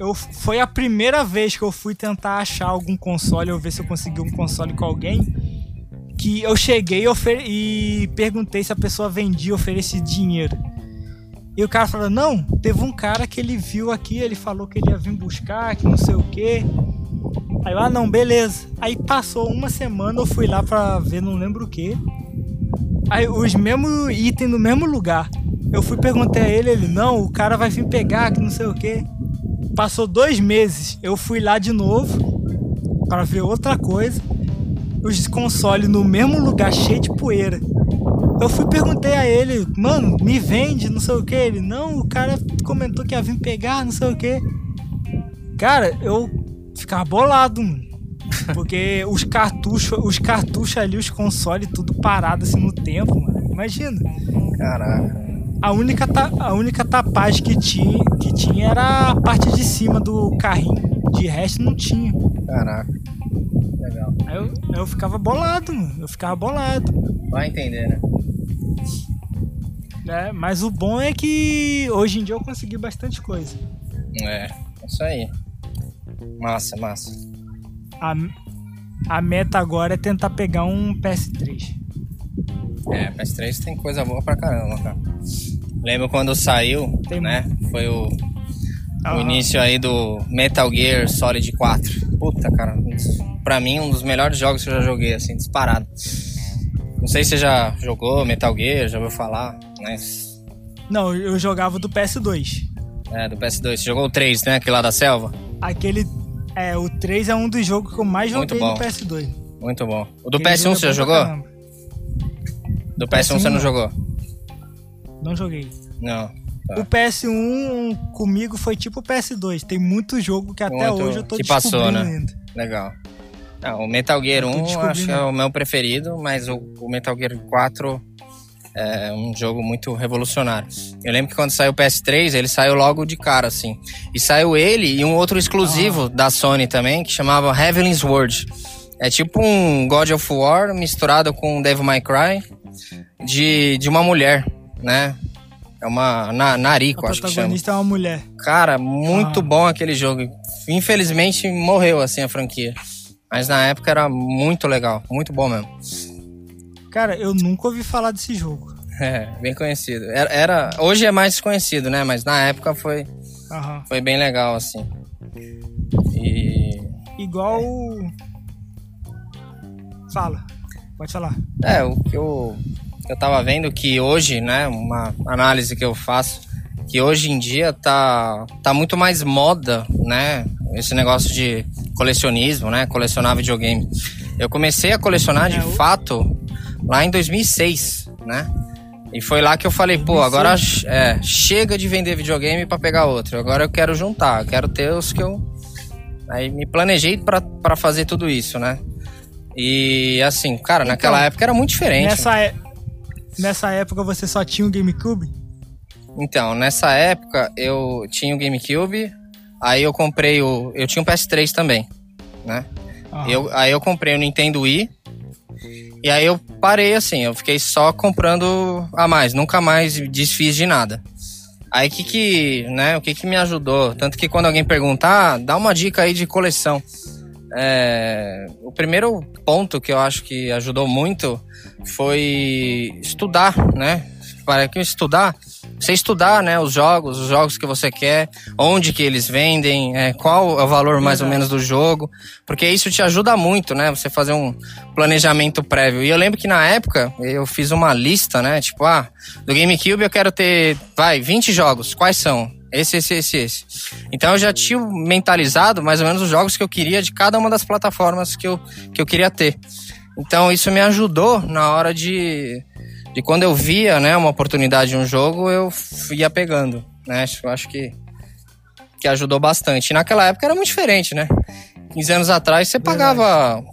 Eu, foi a primeira vez que eu fui tentar achar algum console ou ver se eu consegui um console com alguém. Que eu cheguei e perguntei se a pessoa vendia, oferecia dinheiro. E o cara falou: Não, teve um cara que ele viu aqui, ele falou que ele ia vir buscar, que não sei o que. Aí eu, ah, não, beleza. Aí passou uma semana, eu fui lá pra ver, não lembro o que. Aí os mesmos itens no mesmo lugar. Eu fui perguntar a ele, ele, não, o cara vai vir pegar, que não sei o que. Passou dois meses, eu fui lá de novo para ver outra coisa. Os consoles no mesmo lugar, cheio de poeira. Eu fui perguntei a ele, mano, me vende, não sei o que. Ele, não, o cara comentou que ia vir pegar, não sei o que. Cara, eu ficava bolado, mano. Porque os cartuchos, os cartuchos ali, os consoles, tudo parado assim no tempo, mano. Imagina. Caraca. A única, ta- a única tapagem que tinha, que tinha era a parte de cima do carrinho. De resto não tinha. Caraca. Legal. Aí eu, eu ficava bolado, mano. Eu ficava bolado. Vai entender, né? Né? Mas o bom é que hoje em dia eu consegui bastante coisa. É, isso aí. Massa, massa. A, a meta agora é tentar pegar um PS3. É, PS3 tem coisa boa pra caramba, cara. Lembro quando saiu, Tem né? Foi o, o Aham. início aí do Metal Gear Solid 4. Puta, cara. Pra mim, um dos melhores jogos que eu já joguei, assim, disparado. Não sei se você já jogou Metal Gear, já ouviu falar, mas... Não, eu jogava do PS2. É, do PS2. Você jogou o 3, né? Aquele lá da selva? Aquele. É, o 3 é um dos jogos que eu mais joguei no bom. PS2. Muito bom. O do Aquele PS1 jogo você é já jogou? caramba. Do PS1 você não jogou? Não joguei. Não. Tá. O PS1 comigo foi tipo o PS2. Tem muito jogo que até Muito- hoje eu tô que passou, né? ainda. Legal. Não, o Metal Gear Eu tô 1 descobrindo. acho que é o meu preferido, mas o, o Metal Gear 4 é um jogo muito revolucionário. Eu lembro que quando saiu o PS3, ele saiu logo de cara, assim. E saiu ele e um outro exclusivo da Sony também, que chamava Heavenly Sword. É tipo um God of War misturado com Devil May Cry de, de uma mulher, né? É uma na, Nariko, A acho que chama. protagonista é uma mulher. Cara, muito Ah. bom aquele jogo. Infelizmente morreu assim a franquia. Mas na época era muito legal, muito bom mesmo. Cara, eu nunca ouvi falar desse jogo. É, bem conhecido. Era, era- hoje é mais conhecido, né? Mas na época foi, Aham. foi bem legal assim. E Igual. Fala. Pode falar. é, o que eu, eu tava vendo que hoje, né, uma análise que eu faço, que hoje em dia tá, tá muito mais moda, né, esse negócio de colecionismo, né, colecionar videogame. Eu comecei a colecionar de É, fato lá em 2006, né, e foi lá que eu falei, pô, agora é, chega de vender videogame pra pegar outro, agora eu quero juntar, eu quero ter os que eu... Aí me planejei pra fazer tudo isso, né. E assim, cara, Então, naquela época era muito diferente. Nessa, é- nessa época você só tinha o GameCube? Então, nessa época eu tinha o GameCube, aí eu comprei o. Eu tinha um PS3 também, né? Aham. Eu, aí eu comprei o Nintendo Wii. E aí eu parei assim, eu fiquei só comprando a mais, nunca mais desfiz de nada. Aí o que que, né, o que que me ajudou? Tanto que quando alguém perguntar, ah, dá uma dica aí de coleção. É, o primeiro ponto que eu acho que ajudou muito foi estudar, né? Para que estudar, você estudar, né, os jogos, os jogos que você quer, onde que eles vendem, é, qual é o valor mais ou menos do jogo, porque isso te ajuda muito, né? Você fazer um planejamento prévio. E eu lembro que na época eu fiz uma lista, né? Tipo, ah, do GameCube eu quero ter, vai, 20 jogos. Quais são? Esse, esse, esse, esse. Então eu já tinha mentalizado mais ou menos os jogos que eu queria de cada uma das plataformas que eu, que eu queria ter. Então isso me ajudou na hora de, de quando eu via, né, uma oportunidade de um jogo, eu ia pegando, né? Eu acho que que ajudou bastante. E naquela época era muito diferente, né? 15 anos atrás você pagava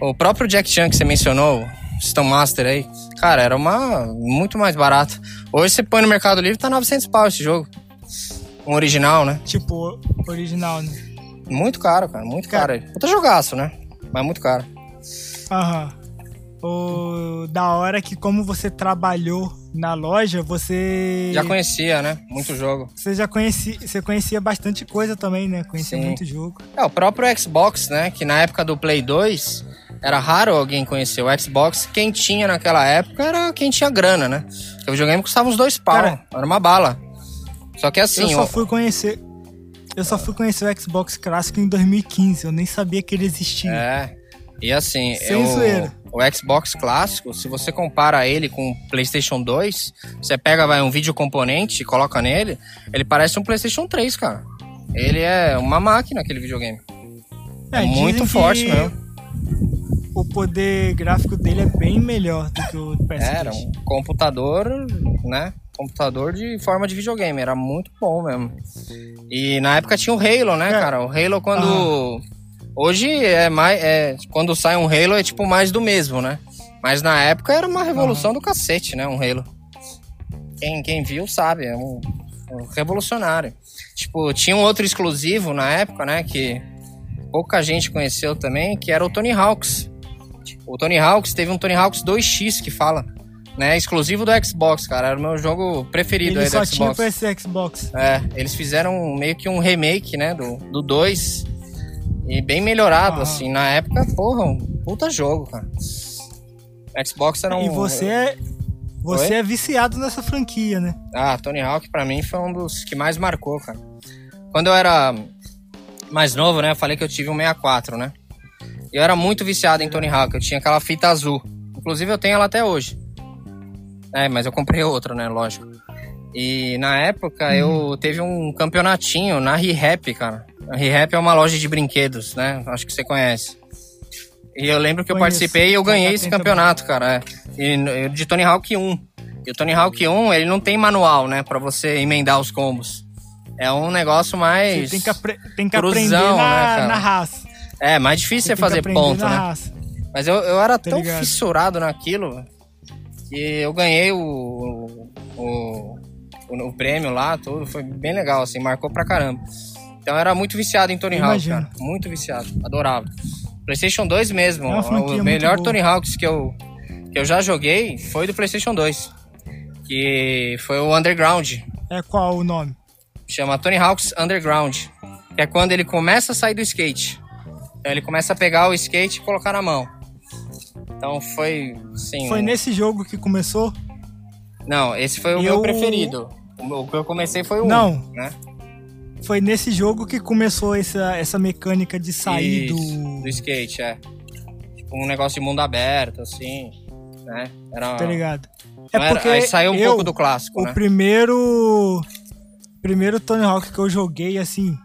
o próprio Jack Chan que você mencionou, Stone Master aí, cara, era uma muito mais barato. Hoje você põe no Mercado Livre tá 900 pau esse jogo. Um original, né? Tipo, original, né? Muito caro, cara, muito Cara. caro. Puta jogaço, né? Mas muito caro. Aham. O da hora que como você trabalhou na loja, você Já conhecia, né? Muito jogo. você já conhecia, você conhecia bastante coisa também, né? Conhecia Sim. muito jogo. É, o próprio Xbox, né? Que na época do Play 2 era raro alguém conhecer o Xbox. Quem tinha naquela época era quem tinha grana, né? O videogame custava uns dois pau. Cara, era uma bala. Só que assim, eu só o- fui conhecer eu só fui conhecer o Xbox clássico em 2015, eu nem sabia que ele existia. É. E assim, Sem eu- zoeira. o Xbox clássico, se você compara ele com o PlayStation 2, você pega vai, um vídeo componente e coloca nele, ele parece um PlayStation 3, cara. Ele é uma máquina, aquele videogame. É, dizem muito forte mesmo. O poder gráfico dele é bem melhor do que o do PS3. Era um computador, né? Computador de forma de videogame. Era muito bom mesmo. E na época tinha o Halo, né, É. cara? O Halo quando. Hoje é mais. É, quando sai um Halo é tipo mais do mesmo, né? Mas na época era uma revolução do cacete, né? Um Halo. Quem, quem viu sabe, é um, um revolucionário. Tipo, tinha um outro exclusivo na época, né? Que pouca gente conheceu também, que era o Tony Hawks. O Tony Hawks teve um Tony Hawks 2X que fala, né? Exclusivo do Xbox, cara. Era o meu jogo preferido Ele aí só do tinha Xbox. pra esse Xbox. É, eles fizeram meio que um remake, né, do, do 2. E bem melhorado, Aham. assim. Na época, porra, um puta jogo, cara. Xbox era um. E você é. Você Oi? é viciado nessa franquia, né? Ah, Tony Hawk pra mim foi um dos que mais marcou, cara. Quando eu era mais novo, né? Eu falei que eu tive um 64, né? Eu era muito viciado em Tony Hawk. Eu tinha aquela fita azul. Inclusive eu tenho ela até hoje. É, mas eu comprei outra, né? Lógico. E na época eu teve um campeonatinho na ReHap, cara. A ReHap é uma loja de brinquedos, né? Acho que você conhece. E eu lembro que eu Conheço. participei e eu ganhei esse campeonato, cara. É. E de Tony Hawk 1. E o Tony Hawk 1, ele não tem manual, né? Pra você emendar os combos. É um negócio mais. Você tem que, apre- tem que cruzão, aprender né, na, cara? na raça. É, mais difícil Você é fazer ponto, né? raça. Mas eu, eu era Tá tão ligado. fissurado naquilo que eu ganhei o, o, o, o prêmio lá, tudo. Foi bem legal, assim, marcou pra caramba. Então era muito viciado em Tony Hawk, cara. Muito viciado. Adorava. PlayStation 2 mesmo. É o melhor. Tony Hawks que eu, que eu já joguei foi do PlayStation 2. Que foi o Underground. É qual o nome? Chama Tony Hawk's Underground. Que é quando ele começa a sair do skate. Então ele começa a pegar o skate e colocar na mão. Então foi, sim. Foi nesse jogo que começou? Não, esse foi o Eu- meu preferido. O que eu comecei foi o Não. 1, né? Foi nesse jogo que começou essa, essa mecânica de sair Isso, do. do skate, é. Tipo um negócio de mundo aberto, assim, né? Era, Tá ligado? É era- porque aí saiu um eu, pouco do clássico, o né? primeiro primeiro Tony Hawk que eu joguei assim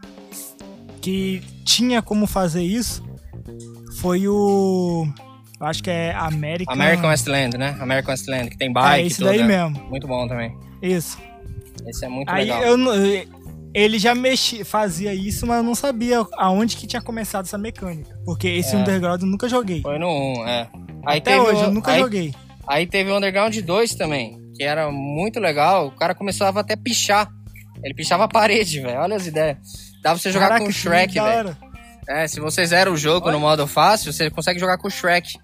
que tinha como fazer isso foi o eu acho que é American American Westland, né? American Westland, que tem é bike esse tudo, daí né? mesmo Muito bom também. isso Esse é muito aí legal. eu ele já mexia, fazia isso, mas eu não sabia aonde que tinha começado essa mecânica. Porque esse É. Underground eu nunca joguei. Foi no 1, é. Aí Até hoje o- eu nunca aí, joguei. Aí teve o Underground 2 também, que era muito legal. O cara começava até a pichar. Ele pichava a parede, velho. Olha as ideias. Dá pra você jogar Caraca, com o Shrek, velho. É, se você zera o jogo no modo fácil, você consegue jogar com o Shrek.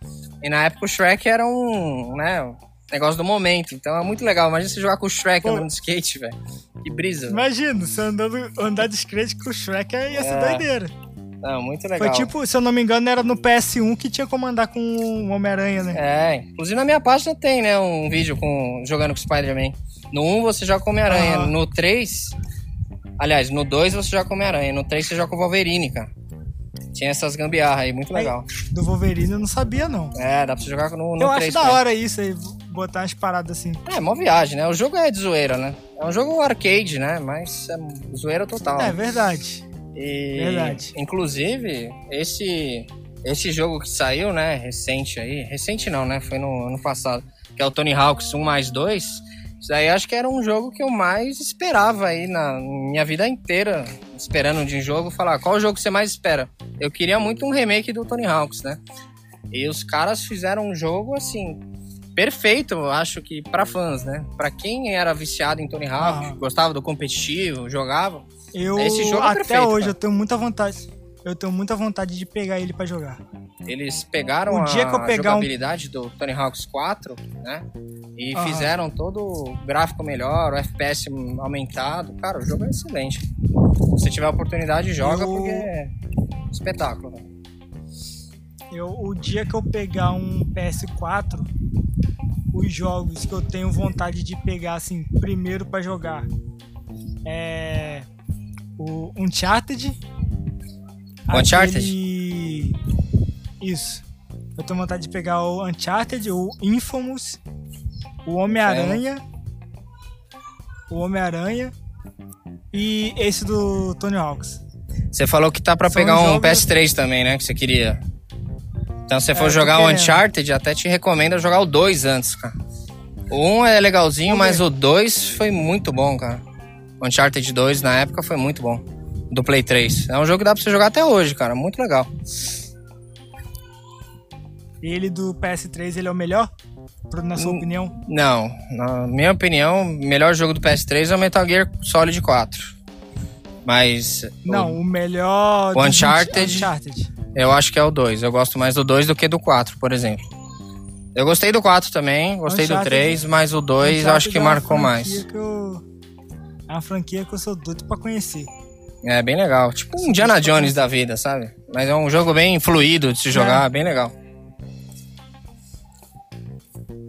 E na época o Shrek era um, né, um negócio do momento. Então é muito legal. Imagina você jogar com o Shrek Pô. andando de skate, velho. Que brisa. Imagina, você andando, andar de skate com o Shrek ia ser É. doideira. Não, muito legal. Foi tipo, se eu não me engano, era no PS1 que tinha como andar com o Homem-Aranha, né? É, inclusive na minha página tem, né, um vídeo com jogando com o Spider-Man. No 1 você joga com Homem-Aranha, Aham. no 3... Aliás, no 2 você joga com Homem-Aranha, no 3 você joga com o Wolverine, cara. Tinha essas gambiarra aí, muito legal. Do Wolverine eu não sabia, não. É, dá pra você jogar no, no eu 3 acho da hora isso aí, botar umas paradas assim. É, mó viagem, né? O jogo é de zoeira, né? É um jogo arcade, né? Mas é zoeira total. É verdade. E, verdade. Inclusive, esse, esse jogo que saiu, né, recente aí, recente não, né, foi no ano passado, que é o Tony Hawk's 1 mais 2, isso daí acho que era um jogo que eu mais esperava aí na minha vida inteira, esperando de um jogo, falar, qual jogo você mais espera? Eu queria muito um remake do Tony Hawk's, né? E os caras fizeram um jogo, assim, perfeito, acho que pra fãs, né? Pra quem era viciado em Tony Hawk, Aham. gostava do competitivo, jogava, Eu, Esse jogo é até perfeito, hoje, cara. eu tenho muita vontade. Eu tenho muita vontade de pegar ele pra jogar. Eles pegaram O dia a que eu pegar um- jogabilidade do Tony Hawk's 4, né? E Aham. fizeram todo o gráfico melhor, o FPS aumentado. Cara, o jogo é excelente. Se você tiver oportunidade, joga Eu- porque é espetáculo. né? Eu, o dia que eu pegar um PS4, os jogos que eu tenho vontade de pegar assim, primeiro pra jogar é o Uncharted. Uncharted? aquele- Isso. Eu tenho vontade de pegar o Uncharted, o Infamous, o Homem-Aranha, o Homem-Aranha e esse do Tony Hawks. Você falou que tá pra São pegar um jogos- PS3 também, né? Que você queria. Então, se você É, for tô jogar o. Uncharted, até te recomendo jogar o 2 antes, cara. O 1 é legalzinho, mas o 2 foi muito bom, cara. O Uncharted 2 na época foi muito bom. Do Play 3. É um jogo que dá pra você jogar até hoje, cara. Muito legal. Ele do PS3, ele é o melhor? Na sua Hum, opinião? Não, na minha opinião, o melhor jogo do PS3 é o Metal Gear Solid 4. Mas Não, o melhor. o Uncharted- Uncharted. eu acho que é o 2. Eu gosto mais do 2 do que do 4, por exemplo. Eu gostei do 4 também, gostei do Uncharted- 3, mas o 2 eu acho que é marcou mais. que eu- É uma franquia que eu sou doido pra conhecer. É bem legal. Tipo um Indiana Jones da vida, sabe? Mas é um jogo bem fluido de se jogar, É. bem legal.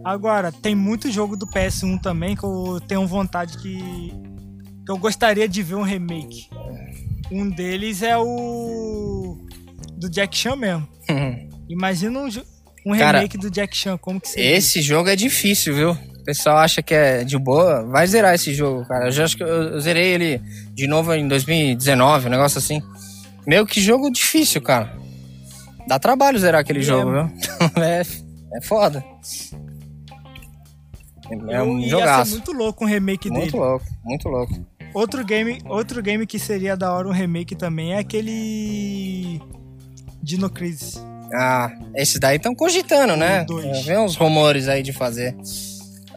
Agora, tem muito jogo do PS1 também que eu tenho vontade que. que eu gostaria de ver um remake. Um deles é o. do Jack Chan mesmo. Imagina um, um remake Cara, do Jack Chan, como que seria? Esse jogo é difícil, viu? O pessoal acha que é de boa. Vai zerar esse jogo, cara. Eu já acho que eu zerei ele de novo em 2019, um negócio assim. Meu, que jogo difícil, cara. Dá trabalho zerar aquele é, jogo, viu? é, é foda. É um eu jogaço. muito louco um remake muito dele. Muito louco, muito louco. Outro game, outro game que seria da hora um remake também é aquele Dino Crisis. Ah, esse daí estão cogitando, né? Vê uns rumores aí de fazer.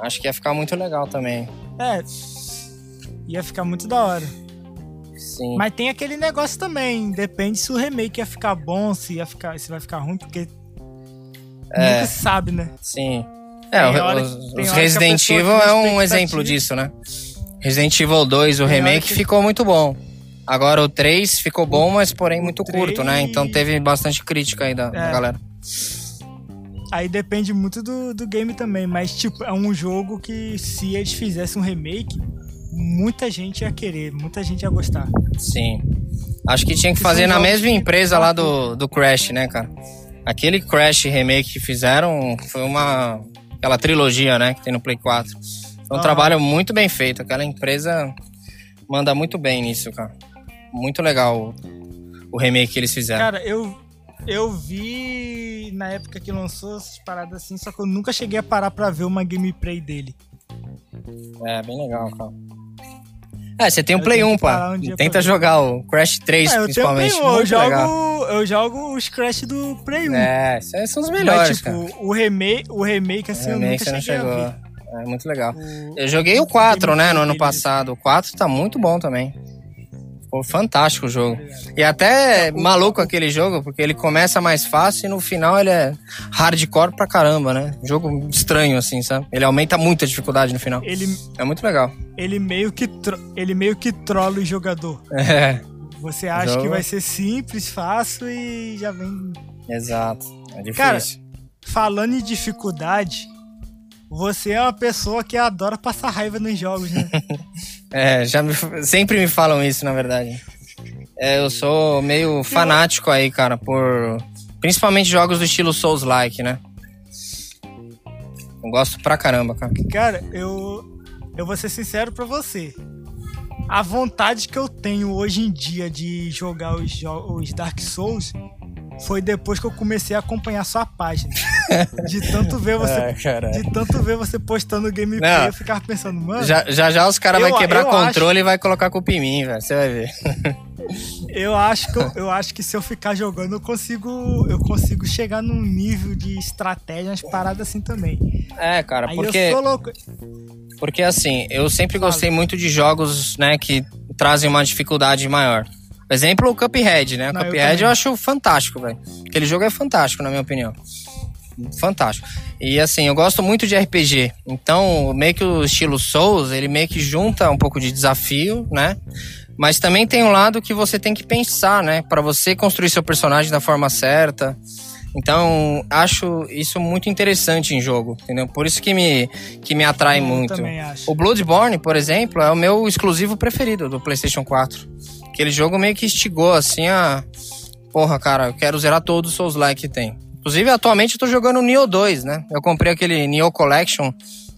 Acho que ia ficar muito legal também. É, ia ficar muito da hora. Sim. Mas tem aquele negócio também, depende se o remake ia ficar bom, se ia ficar, se vai ficar ruim, porque é. nunca sabe, né? Sim. É, os, os Resident Evil é um exemplo disso, né? Resident Evil 2, o tem remake que... ficou muito bom. Agora o 3 ficou bom, mas porém muito 3... curto, né? Então teve bastante crítica aí da, é. da galera. Aí depende muito do, do game também, mas tipo, é um jogo que se eles fizessem um remake, muita gente ia querer, muita gente ia gostar. Sim. Acho que tinha que fazer na mesma empresa lá do, do Crash, né, cara? Aquele Crash remake que fizeram foi uma. aquela trilogia, né, que tem no Play 4. Foi um ah. trabalho muito bem feito. Aquela empresa manda muito bem nisso, cara. Muito legal o, o remake que eles fizeram. Cara, eu, eu vi na época que lançou essas paradas assim, só que eu nunca cheguei a parar pra ver uma gameplay dele. É, bem legal, cara. É, você tem o um Play 1, pá. Um Tenta jogar o Crash 3, é, principalmente. Play 1, eu, jogo, eu jogo os Crash do Play 1. É, são os melhores, Mas, tipo, cara. O remake, o remake assim, o remake eu nunca cheguei a ver. É muito legal. O... Eu joguei o 4, né, no ano passado. O 4 tá muito bom também. Ficou fantástico o jogo. E até maluco aquele jogo, porque ele começa mais fácil e no final ele é hardcore pra caramba, né? Jogo estranho, assim, sabe? Ele aumenta muito a dificuldade no final. Ele, é muito legal. Ele meio que, tro... ele meio que trola o jogador. É. Você acha jogo... que vai ser simples, fácil e já vem. Exato. É difícil. Cara, falando em dificuldade, você é uma pessoa que adora passar raiva nos jogos, né? é, já me, sempre me falam isso, na verdade. É, eu sou meio fanático aí, cara, por. Principalmente jogos do estilo Souls-like, né? Eu gosto pra caramba, cara. Cara, eu. Eu vou ser sincero pra você. A vontade que eu tenho hoje em dia de jogar os, os Dark Souls foi depois que eu comecei a acompanhar sua página. De tanto ver você, ah, de tanto ver você postando gameplay, Não, eu ficava pensando, mano. Já já, já os caras vão quebrar controle acho... e vai colocar culpa em mim, velho. Você vai ver. Eu acho que eu, eu, acho que se eu ficar jogando, eu consigo eu consigo chegar num nível de estratégia, umas paradas assim também. É, cara, Aí porque eu sou louco. Porque assim, eu sempre gostei muito de jogos, né, que trazem uma dificuldade maior. Exemplo, o Cuphead, né? O Não, Cuphead eu, eu acho fantástico, velho. Aquele jogo é fantástico, na minha opinião. Fantástico. E assim, eu gosto muito de RPG. Então, meio que o estilo Souls, ele meio que junta um pouco de desafio, né? Mas também tem um lado que você tem que pensar, né? Para você construir seu personagem da forma certa. Então, acho isso muito interessante em jogo, entendeu? Por isso que me, que me atrai eu muito. O Bloodborne, por exemplo, é o meu exclusivo preferido do PlayStation 4. Aquele jogo meio que instigou, assim, a. Porra, cara, eu quero zerar todos os Souls like que tem. Inclusive, atualmente eu tô jogando o Nioh 2, né? Eu comprei aquele Nioh Collection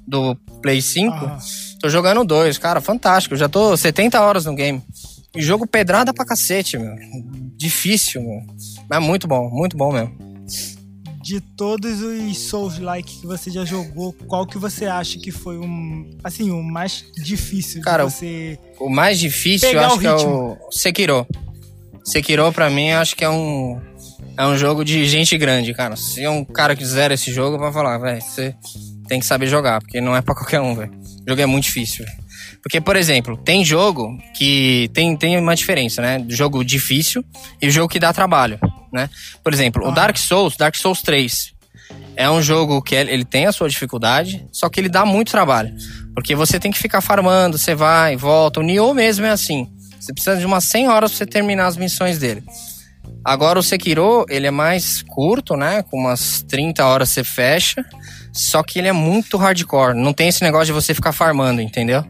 do Play 5. Ah. Tô jogando o 2, cara, fantástico. Eu já tô 70 horas no game. E jogo pedrada pra cacete, meu. Difícil, meu. Mas muito bom, muito bom mesmo. De todos os Souls-like que você já jogou, qual que você acha que foi um, assim, o mais difícil Cara, você o mais difícil eu acho que é o Sekiro. Sekiro pra mim acho que é um é um jogo de gente grande, cara. Se é um cara que zera esse jogo, vai falar, velho, você tem que saber jogar, porque não é para qualquer um, velho. O jogo é muito difícil, véio. Porque, por exemplo, tem jogo que tem, tem uma diferença, né? Jogo difícil e jogo que dá trabalho, né? Por exemplo, ah. o Dark Souls, Dark Souls 3, é um jogo que ele tem a sua dificuldade, só que ele dá muito trabalho. Porque você tem que ficar farmando, você vai, volta. O Nioh mesmo é assim. Você precisa de umas 100 horas pra você terminar as missões dele. Agora o Sekiro, ele é mais curto, né? Com umas 30 horas você fecha. Só que ele é muito hardcore. Não tem esse negócio de você ficar farmando, entendeu?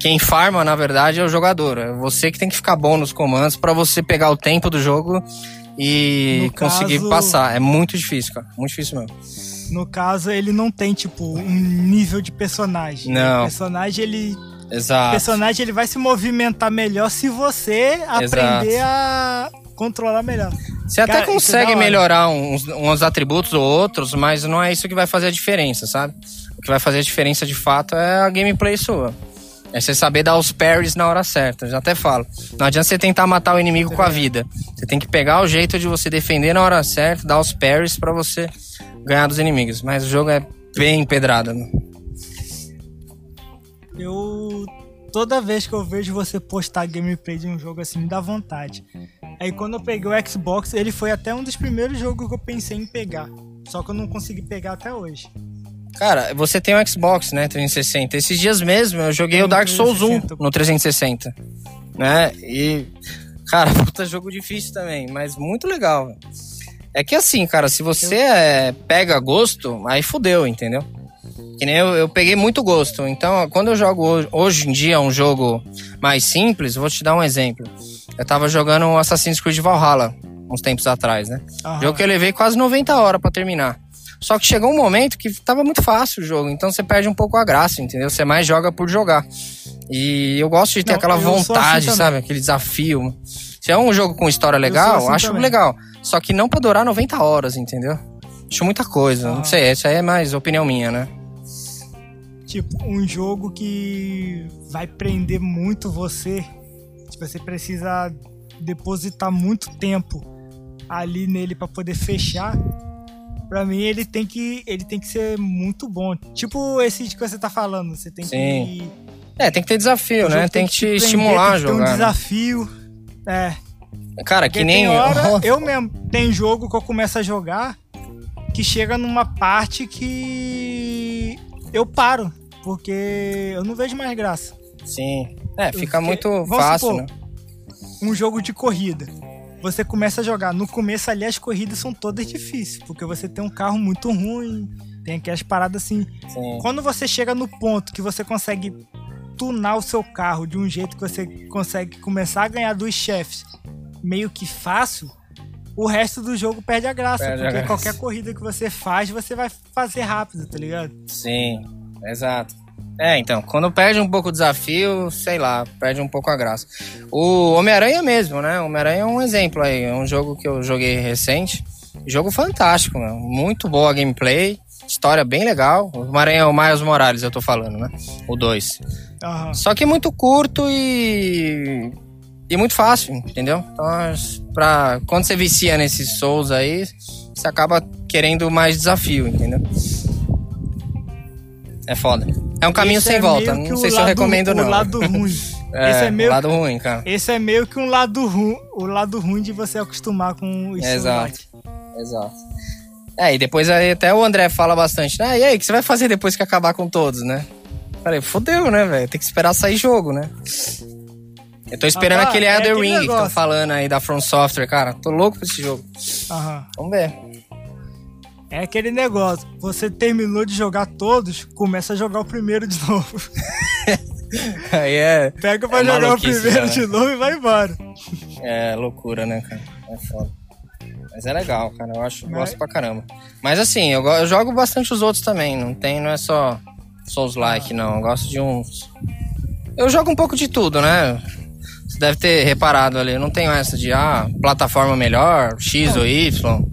Quem farma, na verdade, é o jogador. É você que tem que ficar bom nos comandos para você pegar o tempo do jogo e No conseguir caso- passar. É muito difícil, cara. Muito difícil mesmo. No caso, ele não tem, tipo, um nível de personagem. Não. O personagem, ele. O Exato. personagem ele vai se movimentar melhor se você aprender Exato. a controlar melhor. Você até Cara, isso é consegue melhorar uns, uns atributos ou outros, mas não é isso que vai fazer a diferença, sabe? O que vai fazer a diferença de fato é a gameplay sua. É você saber dar os parries na hora certa. Eu já até falo. Não adianta você tentar matar o inimigo com a vida. Você tem que pegar o jeito de você defender na hora certa, dar os parries pra você ganhar dos inimigos. Mas o jogo é bem pedrado. né? Eu. Toda vez que eu vejo você postar gameplay de um jogo assim, me dá vontade. Aí quando eu peguei o Xbox, ele foi até um dos primeiros jogos que eu pensei em pegar. Só que eu não consegui pegar até hoje. Cara, você tem o Xbox, né, 360. Esses dias mesmo eu joguei Tem o Dark Souls 1 360. no 360. Né? E, cara, puta jogo difícil também, mas muito legal. É que assim, cara, se você é, pega gosto, aí fudeu, entendeu? Que nem eu, eu peguei muito gosto. Então, quando eu jogo hoje, hoje em dia um jogo mais simples, vou te dar um exemplo. Eu tava jogando o Assassin's Creed Valhalla uns tempos atrás, né? Aham. Jogo que eu levei quase 90 horas pra terminar. Só que chegou um momento que tava muito fácil o jogo, então você perde um pouco a graça, entendeu? Você mais joga por jogar. E eu gosto de ter Não, aquela assim vontade, também. sabe? Aquele desafio. Se é um jogo com história legal, assim acho também. legal. Só que não pra durar 90 horas, entendeu? Acho muita coisa. Ah. Não sei, essa aí é mais opinião minha, né? Tipo, um jogo que vai prender muito você. Tipo, você precisa depositar muito tempo ali nele pra poder fechar. Pra mim, ele tem que ele tem que ser muito bom. Tipo esse que você tá falando, você tem Sim. que É, tem que ter desafio, né? jogo Tem que te prender, estimular a tem que ter jogar. um né? desafio. É, Cara, que Porque nem. tem hora, eu mesmo, tem jogo que eu começo a jogar que chega numa parte que eu paro, porque eu não vejo mais graça. Sim. É, fica Porque, muito fácil, supor, né? Um jogo de corrida. Você começa a jogar. No começo ali as corridas são todas difíceis, porque você tem um carro muito ruim, tem aquelas paradas assim. Sim. Quando você chega no ponto que você consegue tunar o seu carro de um jeito que você consegue começar a ganhar dos chefes meio que fácil, o resto do jogo perde a graça. Perde a porque graça. qualquer corrida que você faz, você vai fazer rápido, tá ligado? Sim, exato. É, então, quando perde um pouco o desafio, sei lá, perde um pouco a graça. O Homem-Aranha mesmo, né? O Homem-Aranha é um exemplo aí, é um jogo que eu joguei recente. Jogo fantástico, meu. muito boa a gameplay, história bem legal. O Homem-Aranha é o Miles Morales, eu tô falando, né? O 2. Aham. Só que muito curto e. e muito fácil, entendeu? Então, pra, quando você vicia nesses Souls aí, você acaba querendo mais desafio, entendeu? É foda. É um caminho Esse sem é volta. meio Não sei se eu recomendo, não. O lado ruim. É, Esse é meio o lado ruim, cara. Esse é meio que um lado ruim, o lado ruim de você acostumar com os Exato. Exato. É, e depois aí até o André fala bastante, né? E aí, o que você vai fazer depois que acabar com todos, né? Falei, fodeu, né, velho? Tem que esperar sair jogo, né? Eu tô esperando Ah, aquele é Ring que estão negócio. falando aí da From Software, cara. Tô louco pra esse jogo. Aham. Vamos ver. É aquele negócio. Você terminou de jogar todos, começa a jogar o primeiro de novo. Aí é, Pega pra É jogar o primeiro né? de novo e vai embora. é loucura, né, cara? É foda. Mas é legal, cara. Eu acho, Mas- gosto pra caramba. Mas assim, eu, eu jogo bastante os outros também. Não tem, não é só Souls-like, não. Eu gosto de uns. Eu jogo um pouco de tudo, né? Você deve ter reparado ali. Eu não tenho essa de, ah, plataforma melhor, X ou Y.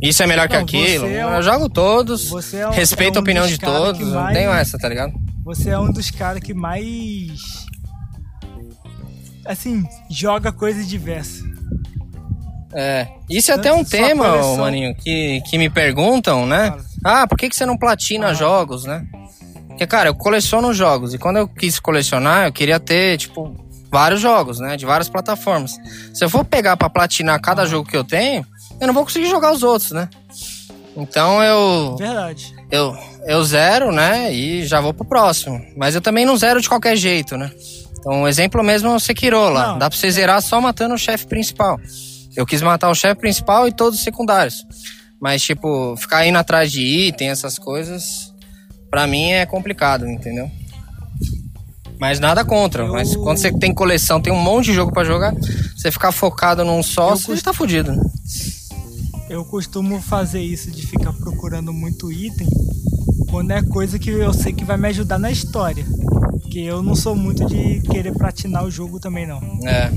Isso é melhor que Não, aquilo. você é um- Eu jogo todos. Você é um, respeito é a um opinião dos de todos. que Não mais- tenho essa, tá ligado? Você é um dos caras que mais. Assim, joga coisas diversas. É. Isso é até um tema, coleção- maninho, que, que me perguntam, né? Ah, por que, que você não platina Ah. jogos, né? Porque, cara, eu coleciono jogos. E quando eu quis colecionar, eu queria ter, tipo, vários jogos, né? De várias plataformas. Se eu for pegar pra platinar cada jogo que eu tenho, eu não vou conseguir jogar os outros, né? Então eu, Verdade. eu, eu zero, né? E já vou pro próximo. Mas eu também não zero de qualquer jeito, né? Então, um exemplo mesmo é o Sekiro lá. Não. Dá pra você zerar só matando o chefe principal. Eu quis matar o chefe principal e todos os secundários. Mas, tipo, ficar indo atrás de item, essas coisas, pra mim é complicado, entendeu? Mas nada contra. Eu... Mas quando você tem coleção, tem um monte de jogo para jogar, você ficar focado num só, eu você cost... tá fudido. Eu costumo fazer isso de ficar procurando muito item quando é coisa que eu sei que vai me ajudar na história. Porque eu não sou muito de querer platinar o jogo também, não. É.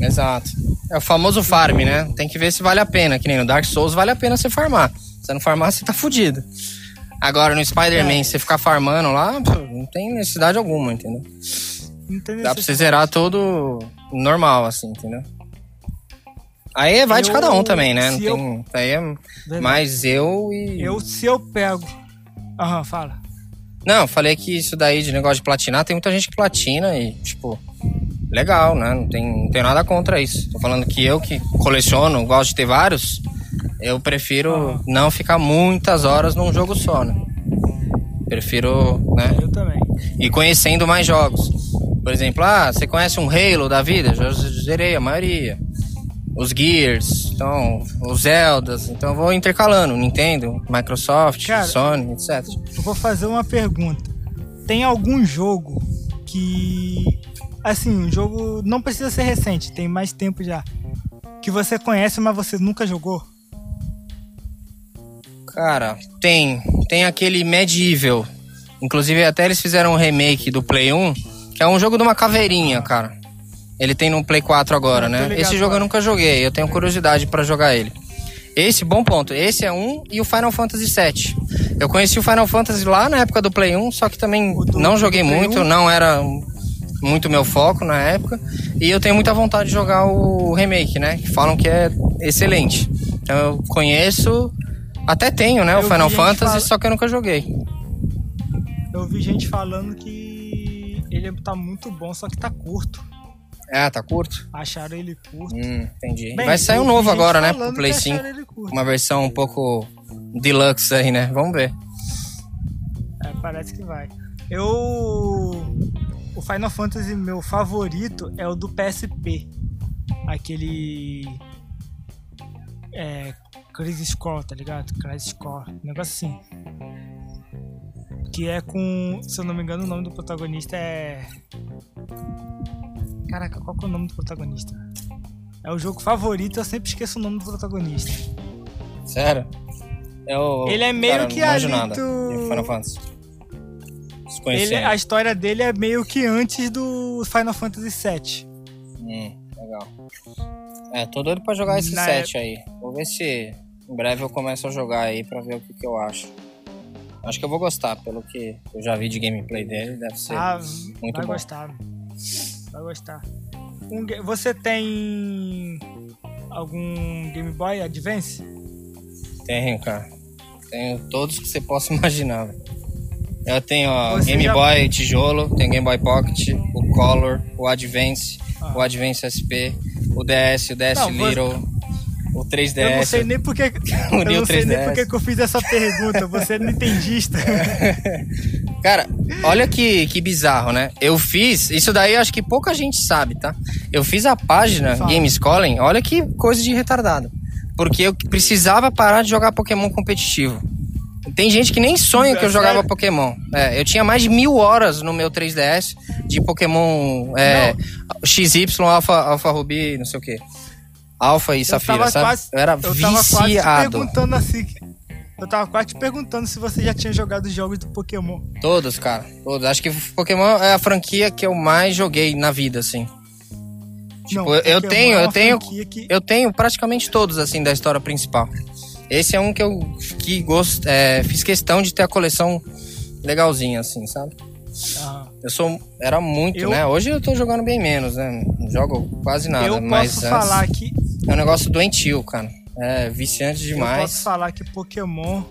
Exato. É o famoso farm, né? Tem que ver se vale a pena. Que nem no Dark Souls vale a pena você farmar. Se você não farmar, você tá fudido. Agora no Spider-Man, é. você ficar farmando lá, não tem necessidade alguma, entendeu? Dá pra você zerar todo normal, assim, entendeu? Aí vai eu, de cada um também, né? Não tem, eu... Aí é mais eu e. Eu, se eu pego. Aham, fala. Não, falei que isso daí de negócio de platinar, tem muita gente que platina e, tipo, legal, né? Não tem, não tem nada contra isso. Tô falando que eu que coleciono, gosto de ter vários, eu prefiro uhum. não ficar muitas horas num jogo só, né? Prefiro, né? Eu também. E conhecendo mais jogos. Por exemplo, ah, você conhece um Halo da vida? Já zerei a maioria. Os Gears, então, os Zeldas, então eu vou intercalando, Nintendo, Microsoft, Cara, Sony, etc. Eu vou fazer uma pergunta. Tem algum jogo que assim, um jogo não precisa ser recente, tem mais tempo já. Que você conhece, mas você nunca jogou? Cara, tem. Tem aquele Medieval. Inclusive, até eles fizeram um remake do Play 1, que é um jogo de uma caveirinha, cara. Ele tem no Play 4 agora, né? Esse jogo eu nunca joguei, eu tenho curiosidade para jogar ele. Esse, bom ponto. Esse é um e o Final Fantasy VII. Eu conheci o Final Fantasy lá na época do Play 1, só que também do, não joguei muito, 1? não era muito meu foco na época. E eu tenho muita vontade de jogar o remake, né? Que falam que é excelente. Então eu conheço, até tenho, né? Eu o Final Fantasy, fala... só que eu nunca joguei. Eu vi gente falando que ele tá muito bom, só que tá curto. Ah, tá curto? Acharam ele curto. Hum, entendi. Bem, Vai sair um novo agora, né? Pro Play 5. Uma versão um pouco deluxe aí, né? Vamos ver. É, parece que vai. Eu. O Final Fantasy, meu favorito, é o do PSP. Aquele. É. Crisis Core, tá ligado? Crisis Core. Um negócio assim. Que é com. Se eu não me engano, o nome do protagonista é. Caraca, qual que é o nome do protagonista? É o jogo favorito, eu sempre esqueço o nome do protagonista. Sério? É o... Ele é meio Cara, que ali nada do... Final Fantasy. Ele, a história dele é meio que antes do Final Fantasy VII. Hum, legal. É, tô doido pra jogar esse Na 7 é... aí. Vou ver se em breve eu começo a jogar aí pra ver o que, que eu acho. Acho que eu vou gostar, pelo que eu já vi de gameplay dele, deve ser ah, muito vai bom. Gostar vai gostar. Um, você tem algum Game Boy Advance? Tenho, cara. Tenho todos que você possa imaginar. Eu tenho ó, Game já... Boy tijolo, tenho Game Boy Pocket, o Color, o Advance, ah. o Advance SP, o DS, o DS Não, Little. Você o 3DS. Eu não sei nem porque, eu não sei nem porque que eu fiz essa pergunta. Você é nintendista. Cara, olha que, que bizarro, né? Eu fiz, isso daí acho que pouca gente sabe, tá? Eu fiz a página Games Calling, olha que coisa de retardado. Porque eu precisava parar de jogar Pokémon competitivo. Tem gente que nem sonha que eu jogava Pokémon. É, eu tinha mais de mil horas no meu 3DS de Pokémon é, XY, Alpha, Alpha Ruby, não sei o que. Alfa e Safira, sabe? Quase, eu era eu viciado. Tava quase perguntando assim. Eu tava quase te perguntando se você já tinha jogado jogos do Pokémon. Todos, cara. Todos. Acho que Pokémon é a franquia que eu mais joguei na vida, assim. Tipo, Não, eu, tenho, é eu tenho, que... eu tenho praticamente todos, assim, da história principal. Esse é um que eu que gost, é, fiz questão de ter a coleção legalzinha, assim, sabe? Ah. Eu sou. Era muito, eu... né? Hoje eu tô jogando bem menos, né? Não jogo quase nada. Eu mas posso falar que é um negócio doentio, cara. É viciante demais. Eu posso falar que Pokémon.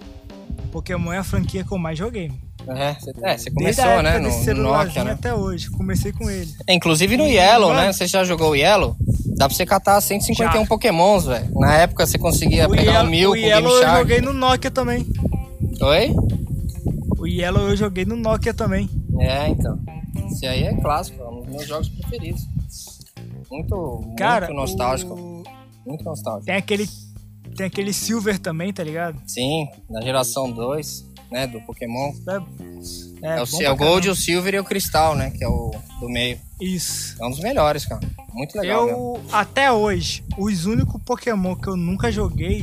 Pokémon é a franquia que eu mais joguei. É, você, é, você começou, né? No, no Nokia, né? até hoje. Comecei com ele. É, inclusive no Yellow, né? Você já jogou o Yellow? Dá pra você catar 151 já. Pokémons, velho. Na época você conseguia o pegar Yellow, um mil o com Yellow eu joguei no Nokia também. Oi? O Yellow eu joguei no Nokia também. É, então. Esse aí é clássico, é um dos meus jogos preferidos. Muito, Cara, muito nostálgico. O Muito nostálgico. Tem aquele, tem aquele Silver também, tá ligado? Sim, da geração 2, né? Do Pokémon. É, É, é o, é o Gold, o Silver e o Cristal, né? Que é o do meio. Isso. É um dos melhores, cara. Muito legal mesmo. Eu, até hoje, os únicos Pokémon que eu nunca joguei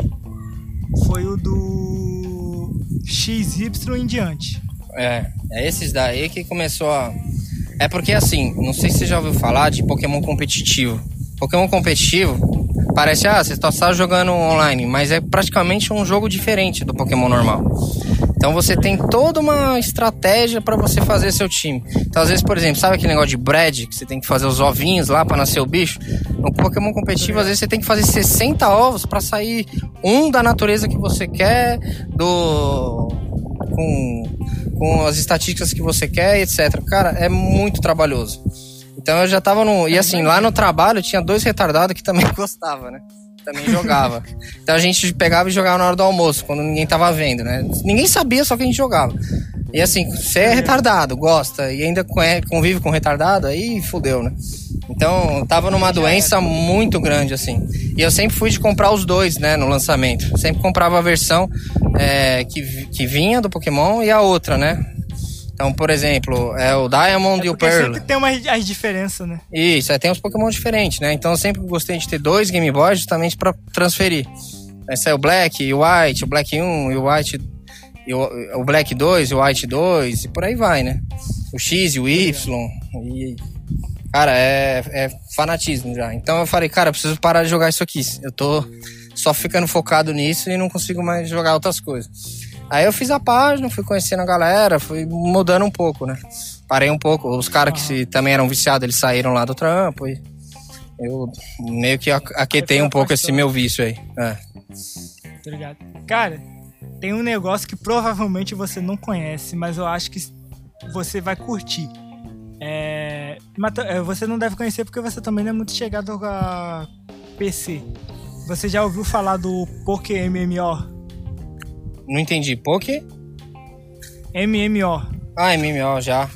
foi o do XY em diante. É, é esses daí que começou a. É porque assim, não sei se você já ouviu falar de Pokémon competitivo. Pokémon competitivo parece, ah, você está jogando online, mas é praticamente um jogo diferente do Pokémon normal. Então você tem toda uma estratégia para você fazer seu time. Então, às vezes, por exemplo, sabe aquele negócio de bread, que você tem que fazer os ovinhos lá para nascer o bicho? No Pokémon competitivo, às vezes você tem que fazer 60 ovos para sair um da natureza que você quer, do com, com as estatísticas que você quer, etc. Cara, é muito trabalhoso. Então eu já tava no. E assim, lá no trabalho tinha dois retardados que também gostavam, né? Também jogava. Então a gente pegava e jogava na hora do almoço, quando ninguém tava vendo, né? Ninguém sabia, só que a gente jogava. E assim, você é retardado, gosta, e ainda conhe- convive com retardado, aí fudeu, né? Então, tava numa doença muito grande, assim. E eu sempre fui de comprar os dois, né, no lançamento. Sempre comprava a versão é, que, que vinha do Pokémon e a outra, né? Então, por exemplo, é o Diamond e o Pearl. sempre tem umas as diferenças, né? Isso, aí tem uns Pokémon diferentes, né? Então eu sempre gostei de ter dois Game Boys justamente pra transferir. Aí sai o Black e o White, o Black 1 e o White. E o, o Black 2 e o White 2, e por aí vai, né? O X e o Y. E. Cara, é, é fanatismo já. Então eu falei, cara, eu preciso parar de jogar isso aqui. Eu tô só ficando focado nisso e não consigo mais jogar outras coisas. Aí eu fiz a página, fui conhecendo a galera, fui mudando um pouco, né? Parei um pouco. Os caras que se, também eram viciados, eles saíram lá do trampo e eu meio que aquetei um pouco esse meu vício aí. É. Ligado? Cara, tem um negócio que provavelmente você não conhece, mas eu acho que você vai curtir. É, é, você não deve conhecer porque você também não é muito chegado a PC. Você já ouviu falar do Poké MMO? Não entendi. Poké? MMO. Ah, MMO, já.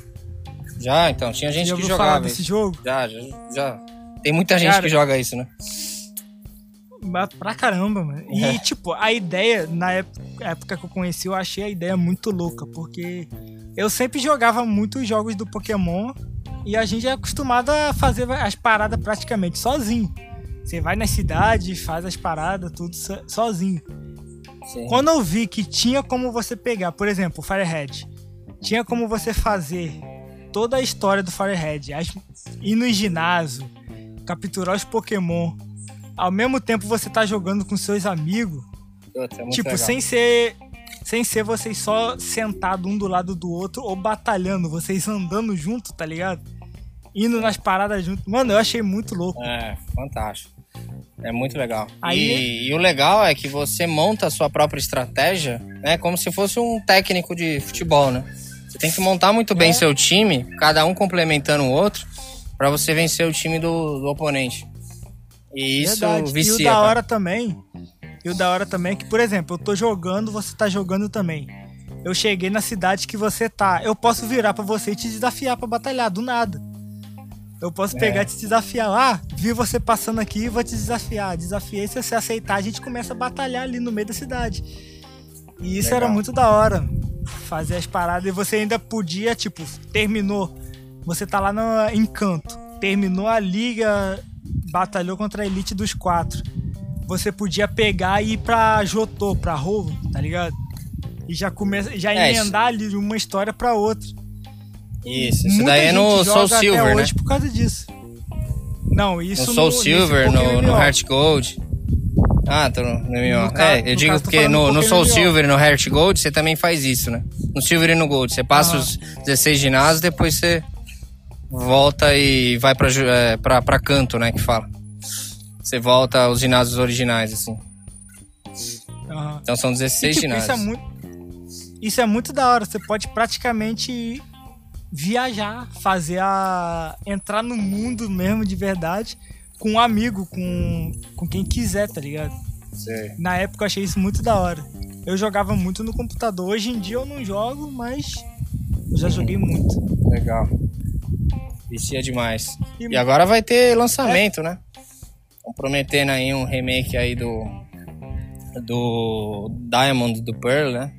Já, então. Tinha gente já que ouviu falar jogava desse isso. jogo? Já, já, já. Tem muita gente Cara, que joga isso, né? Mas Pra caramba, mano. E, É. tipo, a ideia, na época, que eu conheci, eu achei a ideia muito louca, porque eu sempre jogava muitos jogos do Pokémon e a gente é acostumado a fazer as paradas praticamente sozinho. Você vai na cidade, faz as paradas, tudo so- sozinho. Sim. Quando eu vi que tinha como você pegar, por exemplo, o Firehead, tinha como você fazer toda a história do Firehead, as- ir no ginásio, capturar os Pokémon, ao mesmo tempo você tá jogando com seus amigos, Puta, é tipo, legal. sem ser sem ser vocês só sentados um do lado do outro ou batalhando, vocês andando junto, tá ligado? Indo nas paradas junto. Mano, eu achei muito louco. É, fantástico. É muito legal. Aí- E, e o legal é que você monta a sua própria estratégia, né? Como se fosse um técnico de futebol, né? Você tem que montar muito bem É. seu time, cada um complementando o outro, pra você vencer o time do, do oponente. E isso Verdade. vicia. E o da cara. hora também. E o da hora também é que, por exemplo, eu tô jogando, você tá jogando também. Eu cheguei na cidade que você tá. Eu posso virar pra você e te desafiar pra batalhar, do nada. Eu posso É. pegar e te desafiar. Ah, vi você passando aqui vou te desafiar. Desafiei, se você aceitar, a gente começa a batalhar ali no meio da cidade. E isso Legal. era muito da hora. Fazer as paradas e você ainda podia, tipo, terminou. Você tá lá no Encanto. Terminou a liga, batalhou contra a elite dos quatro. Você podia pegar e ir pra Jotô, pra Rovo, tá ligado? E já começa, já É, isso- emendar ali de uma história pra outra. Isso, isso Muita daí é no Soul Silver, né? por causa disso. Não, isso No Soul nesse Silver, no, no. Heart Gold. Ah, tô no, no MMO. No ca- é, eu no digo caso, porque no, no Soul MMO. Silver e no Heart Gold você também faz isso, né? No Silver e no Gold. Você passa Ah. os 16 ginásios, depois você volta e vai pra, é, pra, pra canto, né? Que fala. Você volta aos ginásios originais, assim. Aham. Então são E, 16 tipo, isso é ginásios. muito. Isso é muito da hora. Você pode praticamente viajar, fazer a. entrar no mundo mesmo de verdade com um amigo, com, com quem quiser, tá ligado? Sei. Na época eu achei isso muito da hora. Eu jogava muito no computador. Hoje em dia eu não jogo, mas eu já joguei muito. Legal. Vicia demais. E- E agora vai ter lançamento, né? Um prometendo aí um remake aí do do Diamond do Pearl, né?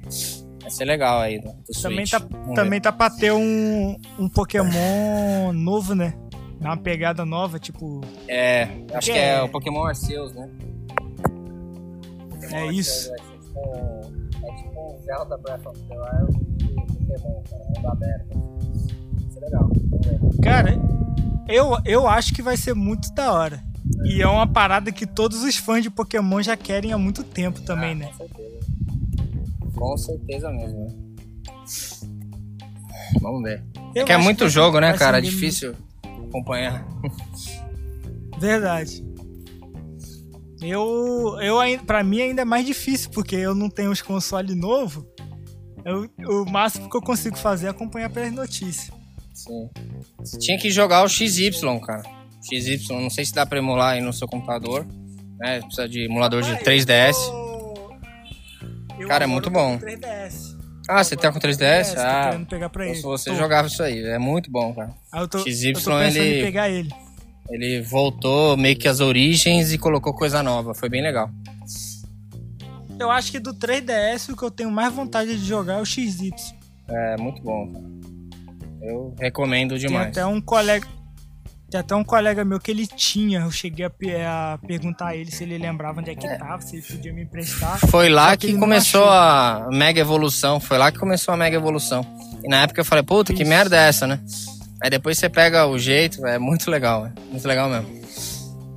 Ser legal aí do, do Também Switch. tá, Vamos também ver. tá pra ter um, um Pokémon novo, né? Uma pegada nova, tipo. É, acho que É. é o Pokémon Arceus, né? É isso. É tipo, é tipo um Zelda Breath of the Wild de Pokémon, cara, mundo aberto. Vai ser legal, vamos ver. Cara, eu, eu acho que vai ser muito da hora. E é uma parada que todos os fãs de Pokémon já querem há muito tempo também, Ah, né? Com certeza. Com certeza mesmo, né? Vamos ver. Eu que é muito vai- jogo, né, cara? É difícil acompanhar. Verdade. Eu, eu ainda, pra mim ainda é mais difícil, porque eu não tenho os consoles novos. Eu, o máximo que eu consigo fazer é acompanhar pelas notícias. Sim. Você tinha que jogar o XY, cara. XY, não sei se dá pra emular aí no seu computador. Né? Precisa de emulador de Rapaz, 3DS. eu- eu Cara, é muito com bom. 3DS. Ah, você tá com 3DS? tô Ah, querendo pegar pra ele. se você Tô. jogava isso aí. É muito bom, cara. Aí eu tô, XY, eu tô pensando ele- em pegar ele. Ele voltou meio que às origens e colocou coisa nova. Foi bem legal. Eu acho que do 3DS o que eu tenho mais vontade de jogar é o XY. É muito bom, cara. Eu recomendo Tem demais. até um colega. Tem até um colega meu que ele tinha. Eu cheguei a, pe- a perguntar a ele se ele lembrava onde é que tava, se ele podia me emprestar. Foi lá que que começou achou. a mega evolução. Foi lá que começou a mega evolução. E na época eu falei, puta, que Isso. merda é essa, né? Aí depois você pega o jeito, é muito legal, é muito legal mesmo.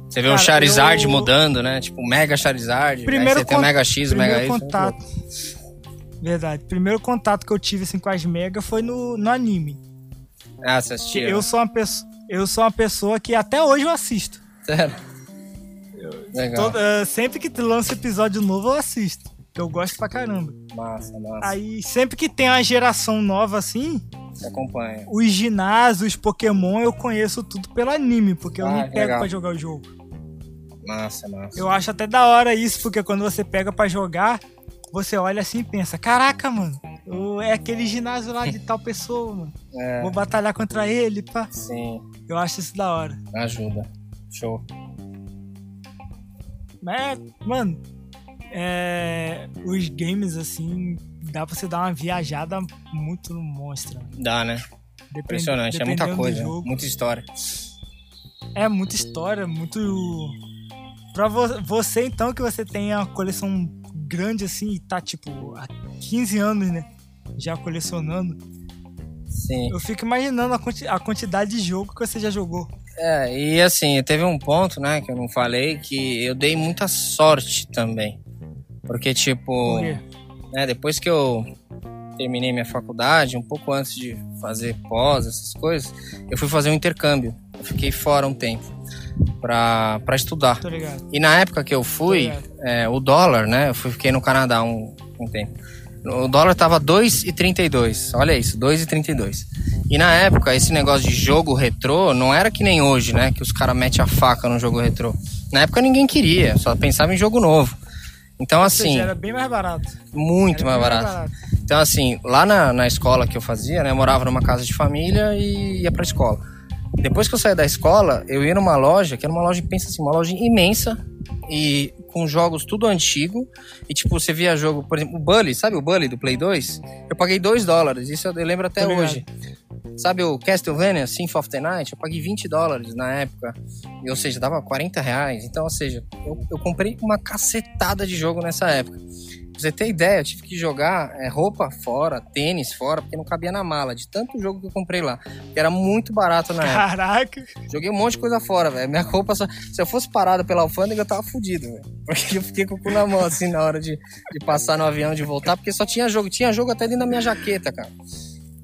Você vê o Cara, Charizard eu- mudando, né? Tipo, Mega Charizard. Primeiro aí você tem o Mega X, o Mega contato. Verdade. Primeiro contato que eu tive assim com as Mega foi no, no anime. Ah, você Que assistia? eu sou uma pessoa. Eu sou uma pessoa que até hoje eu assisto. Sério? Legal. Eh, sempre que lança episódio novo, eu assisto. Eu gosto pra caramba. Massa, massa. Aí, sempre que tem uma geração nova assim, Você acompanha. os ginásios, os Pokémon, eu conheço tudo pelo anime, porque eu Ah, não que pego legal. pra jogar o jogo. Massa, massa. Eu acho até da hora isso, porque quando você pega pra jogar, você olha assim e pensa: caraca, mano, eu- é aquele ginásio lá de tal pessoa, mano. É, Vou batalhar contra ele, pá. sim, Eu acho isso da hora. ajuda. Show. Mas, mano, é, os games, assim, dá pra você dar uma viajada muito no monstro. Dá, né? Depend- Impressionante. É muita coisa, jogo. muita história. É muita história, muito. Pra vo- você, então, que você tem a coleção grande assim e tá, tipo, há 15 anos, né? Já colecionando. Sim. Eu fico imaginando a, quanti- a quantidade de jogo que você já jogou. É, e assim, teve um ponto, né, que eu não falei, que eu dei muita sorte também. Porque, tipo, né, depois que eu terminei minha faculdade, um pouco antes de fazer pós, essas coisas, eu fui fazer um intercâmbio. Eu fiquei fora um tempo pra, pra estudar. E na época que eu fui, é, o dólar, né? Eu fiquei no Canadá um, um tempo. O dólar tava 2,32. Olha isso, 2,32. E na época, esse negócio de jogo retrô não era que nem hoje, né? Que os caras metem a faca no jogo retrô. Na época ninguém queria, só pensava em jogo novo. Então, Ou assim, seja, era bem mais barato. muito mais bem barato. Então, assim, lá na, na escola que eu fazia, né? Eu morava numa casa de família e ia pra escola. Depois que eu saía da escola, eu ia numa loja, que era uma loja, pensa assim, uma loja imensa e com jogos tudo antigo. E, tipo, você via jogo, por exemplo, o Bully, sabe o Bully do Play 2? Eu paguei 2 dólares, isso eu lembro até Tô ligado. hoje. Sabe o Castlevania, Symphony of the Night? Eu paguei 20 dólares na época. E, ou seja, dava 40 reais. Então, ou seja, eu, eu comprei uma cacetada de jogo nessa época. Pra você ter ideia, eu tive que jogar é, roupa fora, tênis fora, porque não cabia na mala, de tanto jogo que eu comprei lá. Que era muito barato na época. Caraca. Joguei um monte de coisa fora, velho. Minha roupa só. Se eu fosse parado pela alfândega, eu tava fudido, velho. Porque eu fiquei com o cu na mão, assim, na hora de, de passar no avião, de voltar, porque só tinha jogo. Tinha jogo até dentro da minha jaqueta, cara.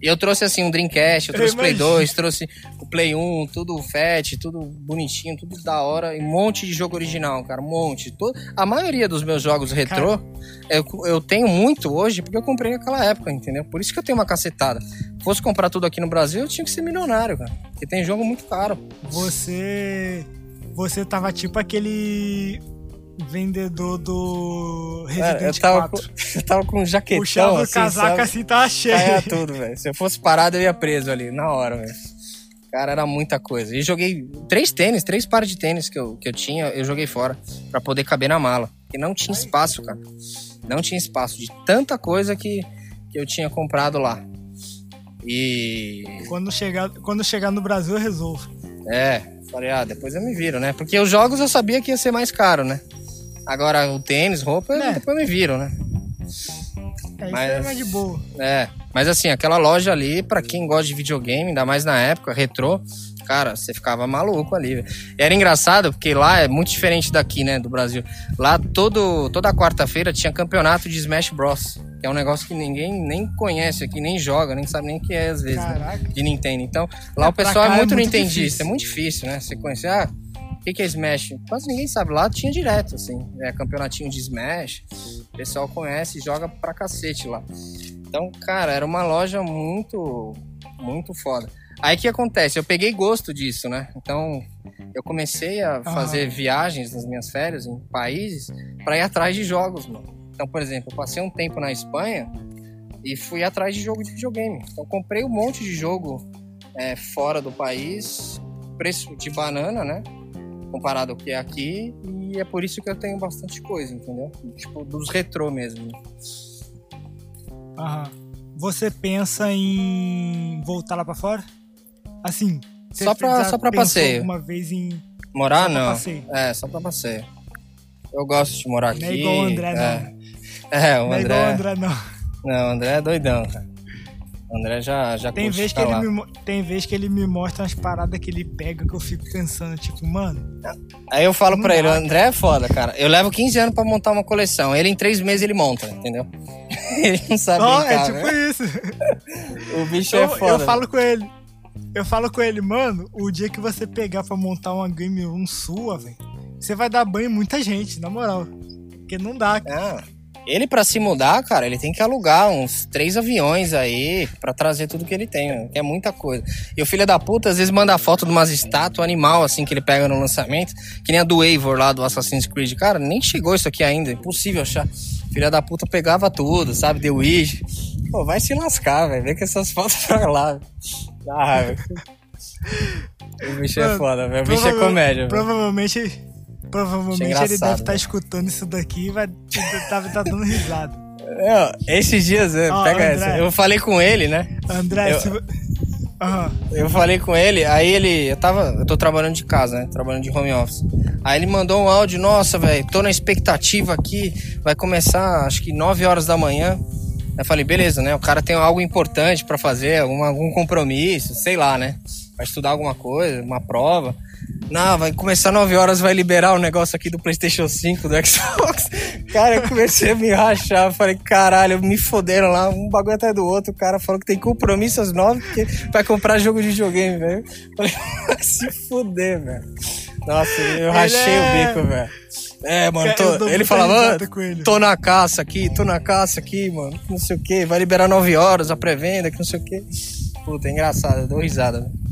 Eu trouxe, assim, um Dreamcast, eu Eu trouxe Play imagino. 2, trouxe o Play 1, tudo fat, tudo bonitinho, tudo da hora. E um monte de jogo original, cara. Um monte. Todo... A maioria dos meus jogos retrô, eu, eu tenho muito hoje porque eu comprei naquela época, entendeu? Por isso que eu tenho uma cacetada. Se fosse comprar tudo aqui no Brasil, eu tinha que ser milionário, cara. Porque tem jogo muito caro. Você. Você tava tipo aquele vendedor do Cara, Resident eu tava, com, 4. eu tava com um jaquetão Puxava assim, o casaco sabe? assim, tava cheio. Caia tudo, velho. Se eu fosse parado, eu ia preso ali, na hora, velho. Cara, era muita coisa. E joguei três tênis, três pares de tênis que eu, que eu tinha, eu joguei fora para poder caber na mala. E não tinha espaço, cara. Não tinha espaço de tanta coisa que, que eu tinha comprado lá. E. Quando chegar, quando chegar no Brasil, eu resolvo. É, falei, ah, depois eu me viro, né? Porque os jogos eu sabia que ia ser mais caro, né? Agora o tênis, roupa, é. depois me viro, né? É, mas, é mais de boa. É, mas assim, aquela loja ali, para quem gosta de videogame, ainda mais na época, retrô, cara, você ficava maluco ali. Era engraçado, porque lá é muito diferente daqui, né, do Brasil. Lá todo, toda quarta-feira tinha campeonato de Smash Bros. Que é um negócio que ninguém nem conhece aqui, nem joga, nem sabe nem o que é às vezes, né, de Nintendo. Então, lá é, o pessoal é muito, é muito nintendista, é muito difícil, né? Você conhecer, ah, o que, que é Smash? Quase ninguém sabe. Lá tinha direto, assim. É campeonatinho de Smash. O pessoal conhece e joga pra cacete lá. Então, cara, era uma loja muito, muito foda. Aí o que acontece? Eu peguei gosto disso, né? Então, eu comecei a fazer ah. viagens nas minhas férias em países para ir atrás de jogos, mano. Então, por exemplo, eu passei um tempo na Espanha e fui atrás de jogo de videogame. Então, comprei um monte de jogo é, fora do país, preço de banana, né? Comparado ao que é aqui, e é por isso que eu tenho bastante coisa, entendeu? Tipo, dos retrô mesmo. Aham. Você pensa em voltar lá pra fora? Assim, só pra, só pra passeio. Uma vez em. Morar, não. É, só pra passeio. Eu gosto de morar aqui. Não é igual o André, é. não. É, o não André. Não é igual o André, não. Não, o André é doidão, cara. O André já, já tem vez que ele me, Tem vez que ele me mostra umas paradas que ele pega que eu fico pensando, tipo, mano. Aí eu falo pra ele, o André é foda, cara. Eu levo 15 anos pra montar uma coleção. Ele em 3 meses ele monta, entendeu? ele não sabe oh, brincar, É tipo né? isso. o bicho é eu, é foda. Eu falo com ele. Eu falo com ele, mano, o dia que você pegar pra montar uma Game 1 sua, velho, você vai dar banho em muita gente, na moral. Porque não dá. Cara. Ah. Ele, para se mudar, cara, ele tem que alugar uns três aviões aí para trazer tudo que ele tem, que é muita coisa. E o filho da puta às vezes manda foto de umas estátuas animal, assim, que ele pega no lançamento, que nem a do Eivor lá do Assassin's Creed. Cara, nem chegou isso aqui ainda, impossível achar. Filha da puta pegava tudo, sabe? The Wish. Pô, vai se lascar, velho. Vem com essas fotos pra lá. Ah, o bicho é foda, velho. O bicho é comédia, Provavelmente Provavelmente ele deve estar tá escutando isso daqui e vai tá, tá dando risada. esses dias, oh, pega André, essa. Eu falei com ele, né? André, eu, se... uhum. eu falei com ele, aí ele. Eu tava. Eu tô trabalhando de casa, né? Trabalhando de home office. Aí ele mandou um áudio, nossa, velho, tô na expectativa aqui. Vai começar, acho que 9 horas da manhã. Eu falei, beleza, né? O cara tem algo importante para fazer, algum, algum compromisso, sei lá, né? Vai estudar alguma coisa, uma prova. Não, vai começar 9 horas, vai liberar o negócio aqui do PlayStation 5, do Xbox. Cara, eu comecei a me rachar. Falei, caralho, me foderam lá, um bagulho até do outro. O cara falou que tem compromisso às 9 porque vai comprar jogo de videogame, velho. Falei, se foder, velho. Nossa, eu rachei é... o bico, velho. É, mano, tô, ele falava, tô na caça aqui, tô na caça aqui, mano, não sei o que, vai liberar 9 horas a pré-venda, que não sei o que. Puta, é engraçado, eu dou risada, velho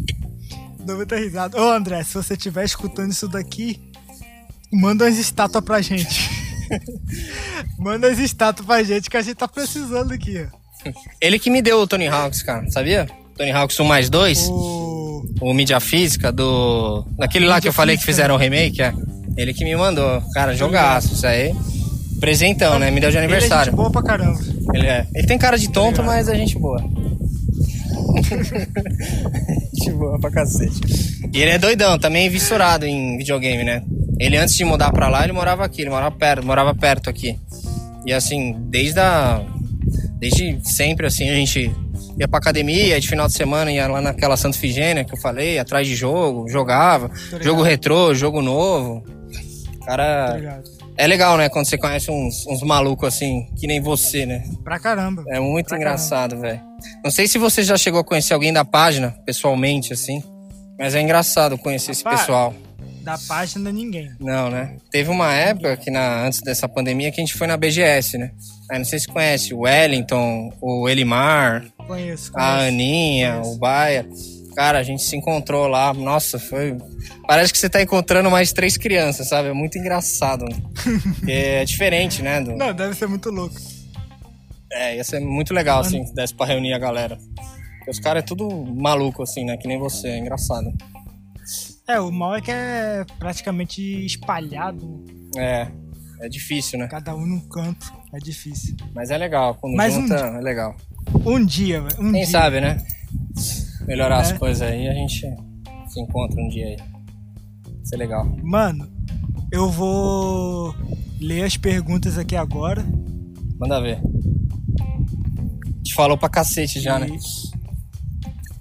dou muita risada. Ô André, se você estiver escutando isso daqui, manda umas estátuas pra gente. manda as estátuas pra gente que a gente tá precisando aqui, ó. Ele que me deu o Tony Hawks, cara, sabia? Tony Hawks 1 mais 2. O, o mídia física do. Daquele lá que eu falei que fizeram o remake, é. Ele que me mandou. Cara, jogaço, isso aí. Presentão, né? Me deu de aniversário. Ele é gente boa pra caramba. Ele é. Ele tem cara de tonto, mas é gente boa. de boa pra cacete. E ele é doidão, também vissurado em videogame, né? Ele antes de mudar pra lá, ele morava aqui, ele morava perto, morava perto aqui. E assim, desde a. Desde sempre, assim, a gente ia pra academia, de final de semana ia lá naquela Santa Figênia que eu falei, atrás de jogo, jogava. Jogo retrô, jogo novo. Cara. É legal, né? Quando você conhece uns, uns malucos assim, que nem você, né? Pra caramba. É muito pra engraçado, velho. Não sei se você já chegou a conhecer alguém da página, pessoalmente, assim. Mas é engraçado conhecer esse pessoal. Da página, ninguém. Não, né? Teve uma época que na, antes dessa pandemia que a gente foi na BGS, né? Aí não sei se conhece o Wellington, o Elimar, conheço, conheço. a Aninha, conheço. o Baia. Cara, a gente se encontrou lá. Nossa, foi Parece que você tá encontrando mais três crianças, sabe? É muito engraçado. é diferente, né? Do... Não, deve ser muito louco. É, ia ser muito legal, Mano. assim, se desse pra reunir a galera. Porque os caras é tudo maluco, assim, né? Que nem você, é engraçado. É, o mal é que é praticamente espalhado. É, é difícil, né? Cada um num canto, é difícil. Mas é legal, quando Mas junta, um, é legal. Um dia, um Quem dia. sabe, né? Melhorar é. as coisas aí, a gente se encontra um dia aí. Isso é legal. Mano, eu vou ler as perguntas aqui agora. Manda ver. Te falou pra cacete já, e... né?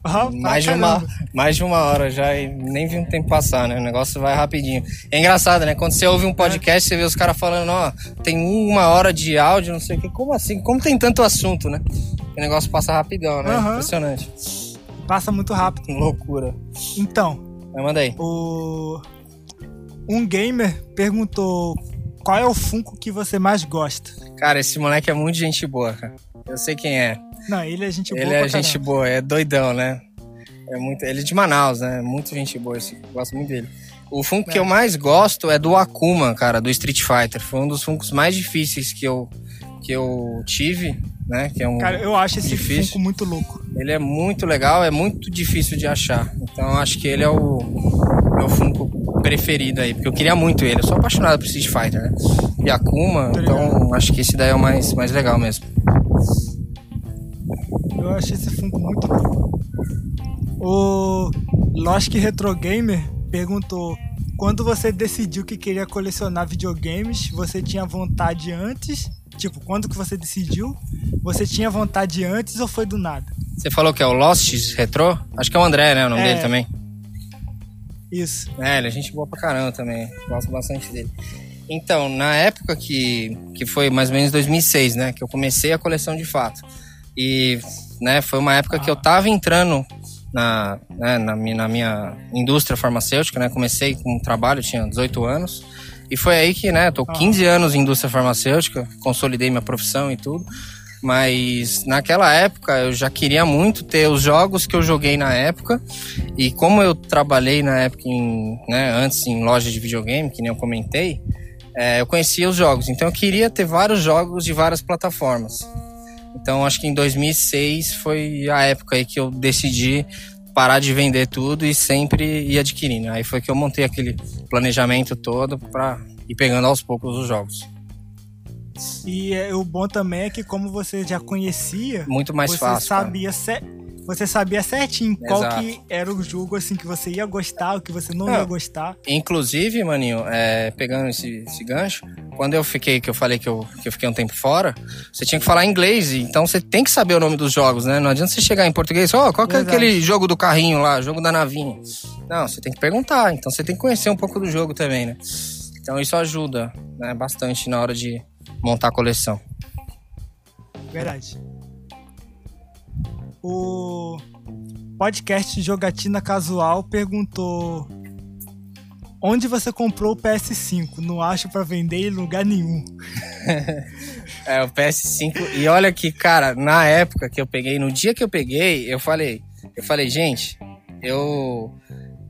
Ah, mais, de uma, mais de uma hora já e nem vi um tempo passar, né? O negócio vai rapidinho. É engraçado, né? Quando você ouve um podcast, é. você vê os caras falando, ó, tem uma hora de áudio, não sei o que. Como assim? Como tem tanto assunto, né? O negócio passa rapidão, né? Uhum. Impressionante. Passa muito rápido. Loucura. Então. Mas manda aí. O... Um gamer perguntou qual é o Funko que você mais gosta. Cara, esse moleque é muito gente boa, cara. Eu sei quem é. Não, ele é gente boa. Ele é gente boa, é doidão, né? É muito, ele é de Manaus, né? Muito gente boa, esse, gosto muito dele. O Funko é. que eu mais gosto é do Akuma, cara, do Street Fighter. Foi um dos Funkos mais difíceis que eu, que eu tive, né? Que é um cara, eu acho esse difícil. Funko muito louco. Ele é muito legal, é muito difícil de achar. Então acho que ele é o meu Funko preferido aí, porque eu queria muito ele. Eu sou apaixonado por Street Fighter, né? E Akuma, então acho que esse daí é o mais, mais legal mesmo. Eu achei esse Funko muito louco. O Lost Retro Gamer perguntou: quando você decidiu que queria colecionar videogames, você tinha vontade antes? Tipo, quando que você decidiu? Você tinha vontade antes ou foi do nada? Você falou que é o Lost Retro? Acho que é o André, né? O nome é, dele também. Isso. É, ele é gente boa pra caramba também. Gosto bastante dele. Então, na época que, que foi mais ou menos 2006, né? Que eu comecei a coleção de fato. E né, foi uma época que eu tava entrando na, né, na, minha, na minha indústria farmacêutica, né? Comecei com um trabalho, tinha 18 anos. E foi aí que, né, tô 15 anos em indústria farmacêutica, consolidei minha profissão e tudo. Mas naquela época eu já queria muito ter os jogos que eu joguei na época. E como eu trabalhei na época em, né, antes em loja de videogame, que nem eu comentei, é, eu conhecia os jogos. Então eu queria ter vários jogos de várias plataformas. Então acho que em 2006 foi a época aí que eu decidi parar de vender tudo e sempre ir adquirindo. Aí foi que eu montei aquele planejamento todo para ir pegando aos poucos os jogos. E é, o bom também é que como você já conhecia, muito mais você fácil. Sabia você sabia certinho qual Exato. que era o jogo assim que você ia gostar, o que você não, não. ia gostar. Inclusive, maninho, é, pegando esse, esse, gancho, quando eu fiquei, que eu falei que eu, que eu fiquei um tempo fora, você tinha que falar inglês, então você tem que saber o nome dos jogos, né? Não adianta você chegar em português, ó, oh, qual que é aquele jogo do carrinho lá, jogo da navinha? Não, você tem que perguntar, então você tem que conhecer um pouco do jogo também, né? Então isso ajuda, né, bastante na hora de montar a coleção. Verdade. O podcast Jogatina Casual perguntou: Onde você comprou o PS5? Não acho para vender em lugar nenhum. é, o PS5. E olha que, cara, na época que eu peguei, no dia que eu peguei, eu falei, eu falei, gente, eu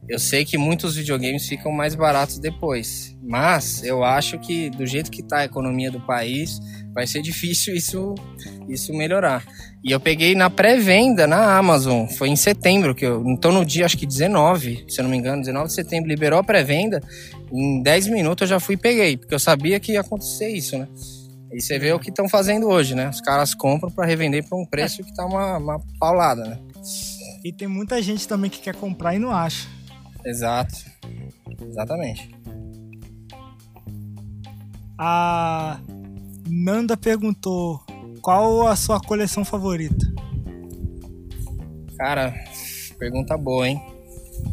eu sei que muitos videogames ficam mais baratos depois, mas eu acho que do jeito que tá a economia do país, vai ser difícil isso isso melhorar. E eu peguei na pré-venda na Amazon, foi em setembro que eu, então no dia acho que 19, se eu não me engano, 19 de setembro liberou a pré-venda, em 10 minutos eu já fui e peguei, porque eu sabia que ia acontecer isso, né? E você vê o que estão fazendo hoje, né? Os caras compram para revender por um preço que tá uma, uma paulada, né? E tem muita gente também que quer comprar e não acha. Exato. Exatamente. A Nanda perguntou qual a sua coleção favorita? Cara, pergunta boa, hein?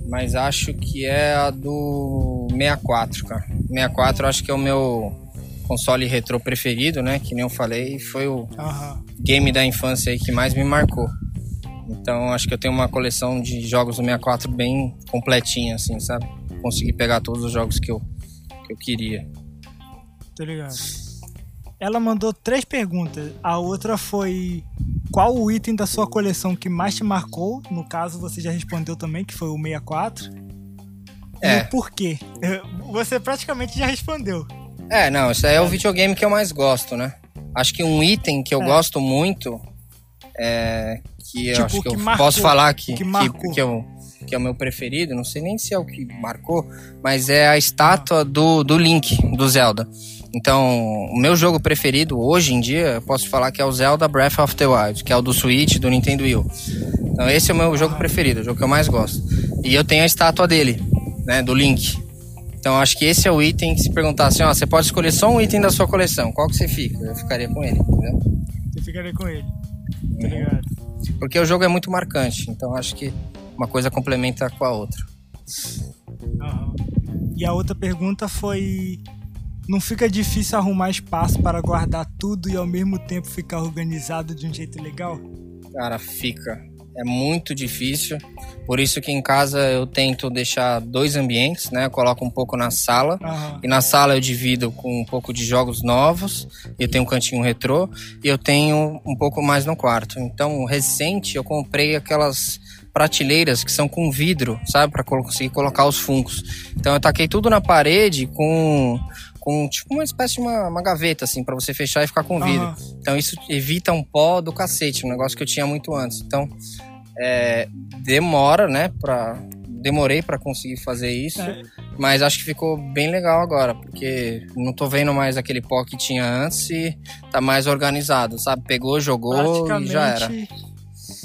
Mas acho que é a do 64, cara. 64 acho que é o meu console retrô preferido, né? Que nem eu falei, foi o game da infância aí que mais me marcou. Então acho que eu tenho uma coleção de jogos do 64 bem completinha, assim, sabe? Consegui pegar todos os jogos que eu, que eu queria. Tô ligado. Ela mandou três perguntas. A outra foi qual o item da sua coleção que mais te marcou? No caso, você já respondeu também, que foi o 64. É. E o porquê? Você praticamente já respondeu. É, não, isso aí é o videogame que eu mais gosto, né? Acho que um item que eu é. gosto muito É, que tipo, eu acho que, que eu marcou, posso falar que, que, que, que, eu, que é o meu preferido, não sei nem se é o que marcou, mas é a estátua do, do Link, do Zelda. Então, o meu jogo preferido hoje em dia, eu posso falar que é o Zelda Breath of the Wild, que é o do Switch, do Nintendo Wii. Então, esse é o meu jogo preferido, o jogo que eu mais gosto. E eu tenho a estátua dele, né, do Link. Então, acho que esse é o item que se perguntar assim, ó, você pode escolher só um item da sua coleção, qual que você fica? Eu ficaria com ele, entendeu? Você ficaria com ele, tá ligado? Porque o jogo é muito marcante, então acho que uma coisa complementa com a outra. Uhum. E a outra pergunta foi não fica difícil arrumar espaço para guardar tudo e ao mesmo tempo ficar organizado de um jeito legal? Cara, fica. É muito difícil. Por isso que em casa eu tento deixar dois ambientes, né? Eu coloco um pouco na sala. Uhum. E na sala eu divido com um pouco de jogos novos. Eu tenho um cantinho retrô. E eu tenho um pouco mais no quarto. Então, recente eu comprei aquelas prateleiras que são com vidro, sabe? para conseguir colocar os funcos. Então eu taquei tudo na parede com com tipo uma espécie de uma, uma gaveta, assim, para você fechar e ficar com vidro. Uhum. Então isso evita um pó do cacete, um negócio que eu tinha muito antes. Então é, demora, né, pra. Demorei para conseguir fazer isso, é. mas acho que ficou bem legal agora, porque não tô vendo mais aquele pó que tinha antes e tá mais organizado, sabe? Pegou, jogou e já era.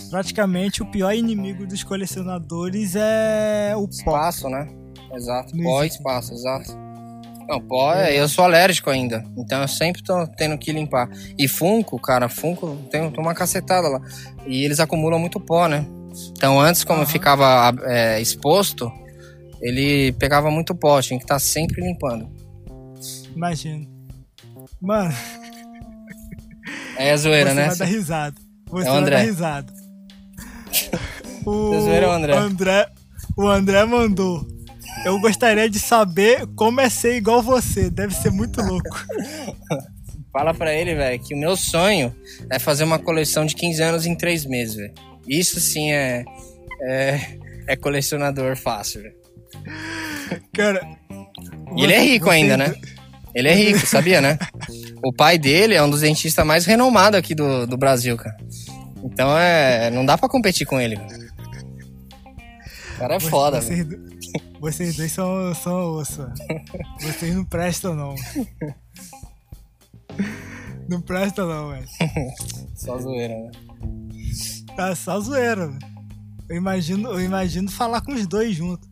Praticamente o pior inimigo dos colecionadores é o espaço, pó. né? Exato, pó e espaço, exato. Não, pó, é, eu sou alérgico ainda. Então eu sempre tô tendo que limpar. E Funko, cara, Funko tem, uma cacetada lá. E eles acumulam muito pó, né? Então antes, como uhum. ficava é, exposto, ele pegava muito pó, tinha que estar tá sempre limpando. Imagina. Mano. É a zoeira, você né? Vai dar risada. Você é o André. vai dar risada. o, a zoeira é o André. André. O André mandou. Eu gostaria de saber como é ser igual você. Deve ser muito louco. Fala pra ele, velho, que o meu sonho é fazer uma coleção de 15 anos em 3 meses, velho. Isso sim é, é, é colecionador fácil, velho. Cara. E ele é rico ainda, né? Ele é rico, sabia, né? O pai dele é um dos dentistas mais renomados aqui do, do Brasil, cara. Então é. Não dá pra competir com ele. O cara é foda, vocês, vocês dois são, são osso. Vocês não prestam, não. Não prestam, não, velho. Só zoeira, né? Tá só zoeira, Eu imagino, eu imagino falar com os dois juntos.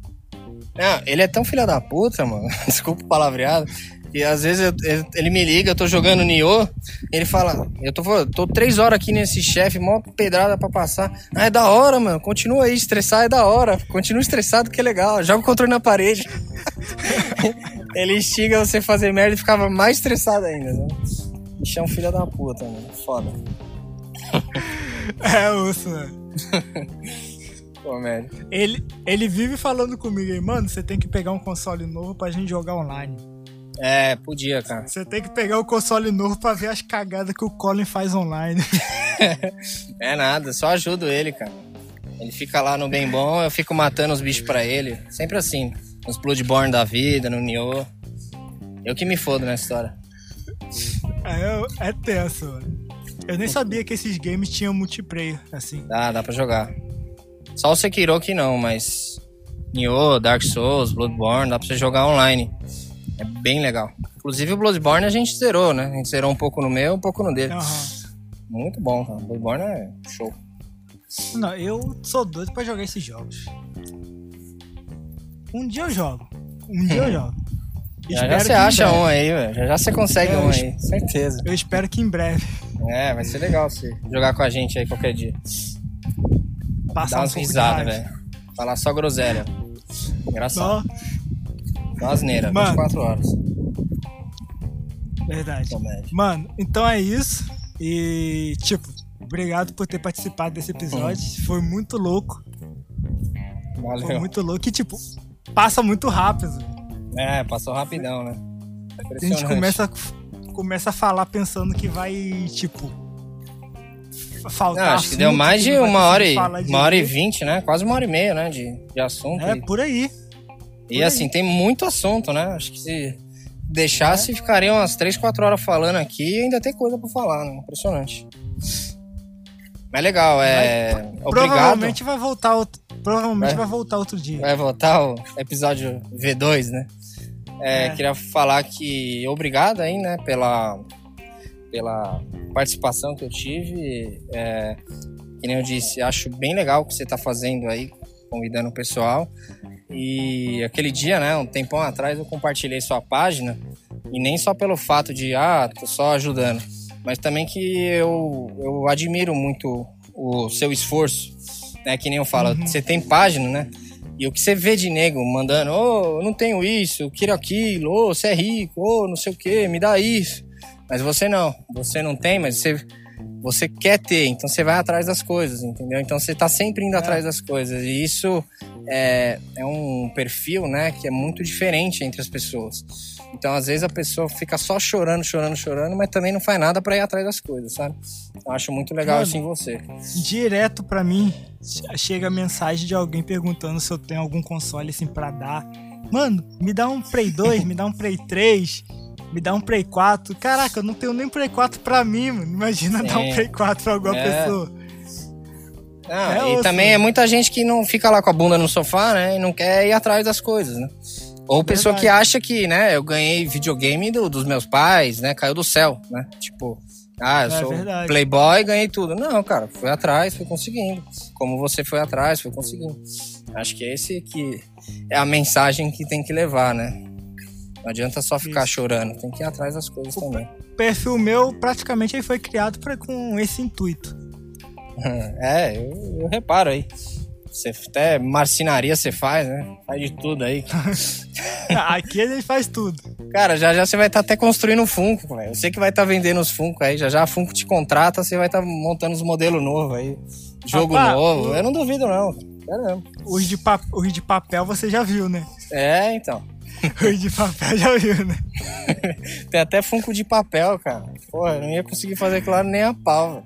Não, ele é tão filha da puta, mano. Desculpa o palavreado. E às vezes eu, ele me liga, eu tô jogando Nioh, ele fala, eu tô, tô três horas aqui nesse chefe, mó pedrada pra passar. Ah, é da hora, mano. Continua aí, estressar é da hora. Continua estressado que é legal. Joga o controle na parede. ele instiga você fazer merda e ficava mais estressado ainda, né? Bicho é um filho da puta, mano. Foda. é, osso, mano. Pô, Ele, ele vive falando comigo aí, mano, você tem que pegar um console novo pra gente jogar online. É, podia, cara. Você tem que pegar o console novo pra ver as cagadas que o Colin faz online. é nada, só ajudo ele, cara. Ele fica lá no bem bom, eu fico matando os bichos pra ele. Sempre assim. Nos Bloodborne da vida, no Nioh. Eu que me fodo nessa história. É, é tenso, mano. Eu nem sabia que esses games tinham multiplayer, assim. Dá, dá pra jogar. Só o Sekiro que não, mas... Nioh, Dark Souls, Bloodborne, dá pra você jogar online. É bem legal. Inclusive o Bloodborne a gente zerou, né? A gente zerou um pouco no meu, um pouco no dele. Uhum. Muito bom, cara. Bloodborne é show. Não, eu sou doido pra jogar esses jogos. Um dia eu jogo. Um dia eu jogo. Já, já você acha um aí, velho. Já, já você consegue é, um aí, certeza. Eu espero que em breve. É, vai ser legal você jogar com a gente aí qualquer dia. Passar Dar umas um risadas, velho. Falar só groselha. Engraçado. Só... Só asneira, Mano, 24 horas. Verdade. Mano, então é isso. E, tipo, obrigado por ter participado desse episódio. Hum. Foi muito louco. Valeu. Foi muito louco e, tipo, passa muito rápido. É, passou rapidão, né? A gente começa, começa a falar pensando que vai, tipo, faltar. Não, acho que deu mais de uma hora e, uma hora e vinte, né? Quase uma hora e meia, né? De, de assunto. É, e... por aí. E assim, tem muito assunto, né? Acho que se deixasse, é. ficariam umas 3, 4 horas falando aqui e ainda tem coisa pra falar, né? Impressionante. Mas legal, é. Vai, Obrigado. Provavelmente vai voltar outro, provavelmente vai, vai voltar outro dia. Vai voltar o episódio V2, né? É, é. Queria falar que obrigado aí, né, pela, pela participação que eu tive. É, que nem eu disse, acho bem legal o que você está fazendo aí, convidando o pessoal. E aquele dia, né, um tempão atrás, eu compartilhei sua página. E nem só pelo fato de, ah, tô só ajudando, mas também que eu, eu admiro muito o seu esforço, né? Que nem eu falo, uhum. você tem página, né? E o que você vê de nego mandando, ô, oh, não tenho isso, quero aquilo, ô, oh, você é rico, ô, oh, não sei o que, me dá isso. Mas você não, você não tem, mas você, você quer ter, então você vai atrás das coisas, entendeu? Então você tá sempre indo é. atrás das coisas. E isso é, é um perfil, né, que é muito diferente entre as pessoas. Então, às vezes, a pessoa fica só chorando, chorando, chorando, mas também não faz nada para ir atrás das coisas, sabe? Eu acho muito legal assim você. Direto para mim chega a mensagem de alguém perguntando se eu tenho algum console assim para dar. Mano, me dá um Play 2, me dá um Play 3, me dá um Play 4. Caraca, eu não tenho nem Play 4 pra mim, mano. Imagina Sim. dar um Play 4 pra alguma é. pessoa. Não, é e também é muita gente que não fica lá com a bunda no sofá, né? E não quer ir atrás das coisas, né? Ou pessoa que acha que, né, eu ganhei videogame do, dos meus pais, né? Caiu do céu, né? Tipo, ah, eu é sou verdade. playboy, ganhei tudo. Não, cara, fui atrás, fui conseguindo. Como você foi atrás, foi conseguindo. Acho que é esse que é a mensagem que tem que levar, né? Não adianta só ficar Isso. chorando, tem que ir atrás das coisas o também. O perfil meu, praticamente, ele foi criado pra, com esse intuito. é, eu, eu reparo aí. Você até marcenaria você faz, né? Faz de tudo aí. Aqui a gente faz tudo. Cara, já já você vai estar tá até construindo um Funko, velho. Sei que vai estar tá vendendo os Funko aí. Já já a Funko te contrata, você vai estar tá montando os modelos novos aí. Jogo novo. O... Eu não duvido, não. Caramba. Os de, pa... os de papel você já viu, né? É, então. Os de papel já viu, né? Tem até Funko de papel, cara. Pô, eu não ia conseguir fazer claro nem a pau, velho.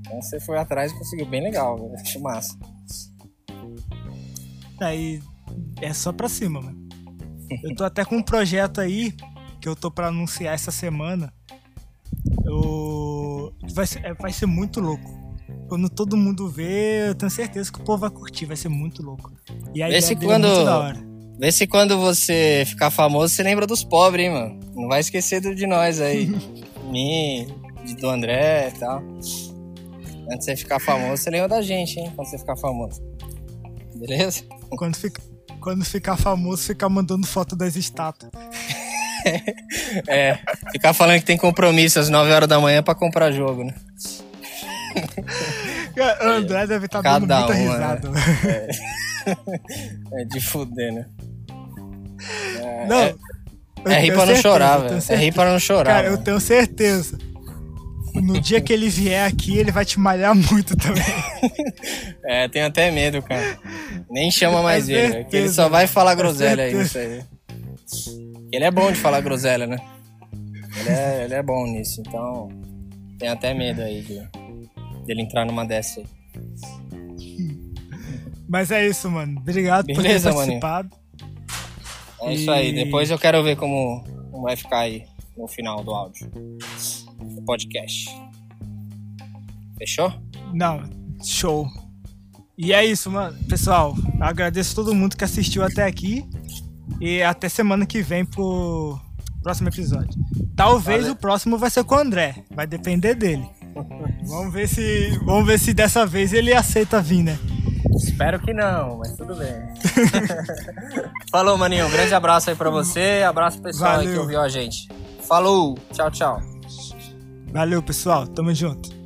Então você foi atrás e conseguiu bem legal, velho. Acho massa. Aí é só pra cima, mano. Eu tô até com um projeto aí que eu tô pra anunciar essa semana. Eu... Vai, ser, é, vai ser muito louco. Quando todo mundo vê, eu tenho certeza que o povo vai curtir, vai ser muito louco. E aí Vê quando... é muito da hora. Vê se quando você ficar famoso, você lembra dos pobres, hein, mano? Não vai esquecer de nós aí. Mim, do André e tal. Antes de você ficar famoso, você lembra da gente, hein? Quando você ficar famoso. Beleza? Quando, fica, quando ficar famoso, ficar mandando foto das estátuas. é, ficar falando que tem compromisso às 9 horas da manhã pra comprar jogo, né? O André deve estar tá dando muita uma, risada. Né? É. é. de fuder, né? É, não. É, é rir pra não chorar, velho. É rir pra não chorar. Cara, eu tenho certeza no dia que ele vier aqui, ele vai te malhar muito também. é, tenho até medo, cara. Nem chama mais é ele, que ele só vai falar groselha aí, isso aí. Ele é bom de falar groselha, né? Ele é, ele é bom nisso, então tenho até medo aí de, dele entrar numa dessa aí. Mas é isso, mano. Obrigado Beleza, por ter participado. Maninho. É isso aí. Depois eu quero ver como, vai ficar aí no final do áudio do podcast. Fechou? Não, show. E é isso, mano. Pessoal, agradeço todo mundo que assistiu até aqui. E até semana que vem pro próximo episódio. Talvez Valeu. o próximo vai ser com o André. Vai depender dele. vamos ver se. Vamos ver se dessa vez ele aceita vir, né? Espero que não, mas tudo bem. Falou, maninho. Um grande abraço aí pra você. Abraço pessoal aí que ouviu a gente. Falou, tchau, tchau. Valeu, pessoal. Tamo junto.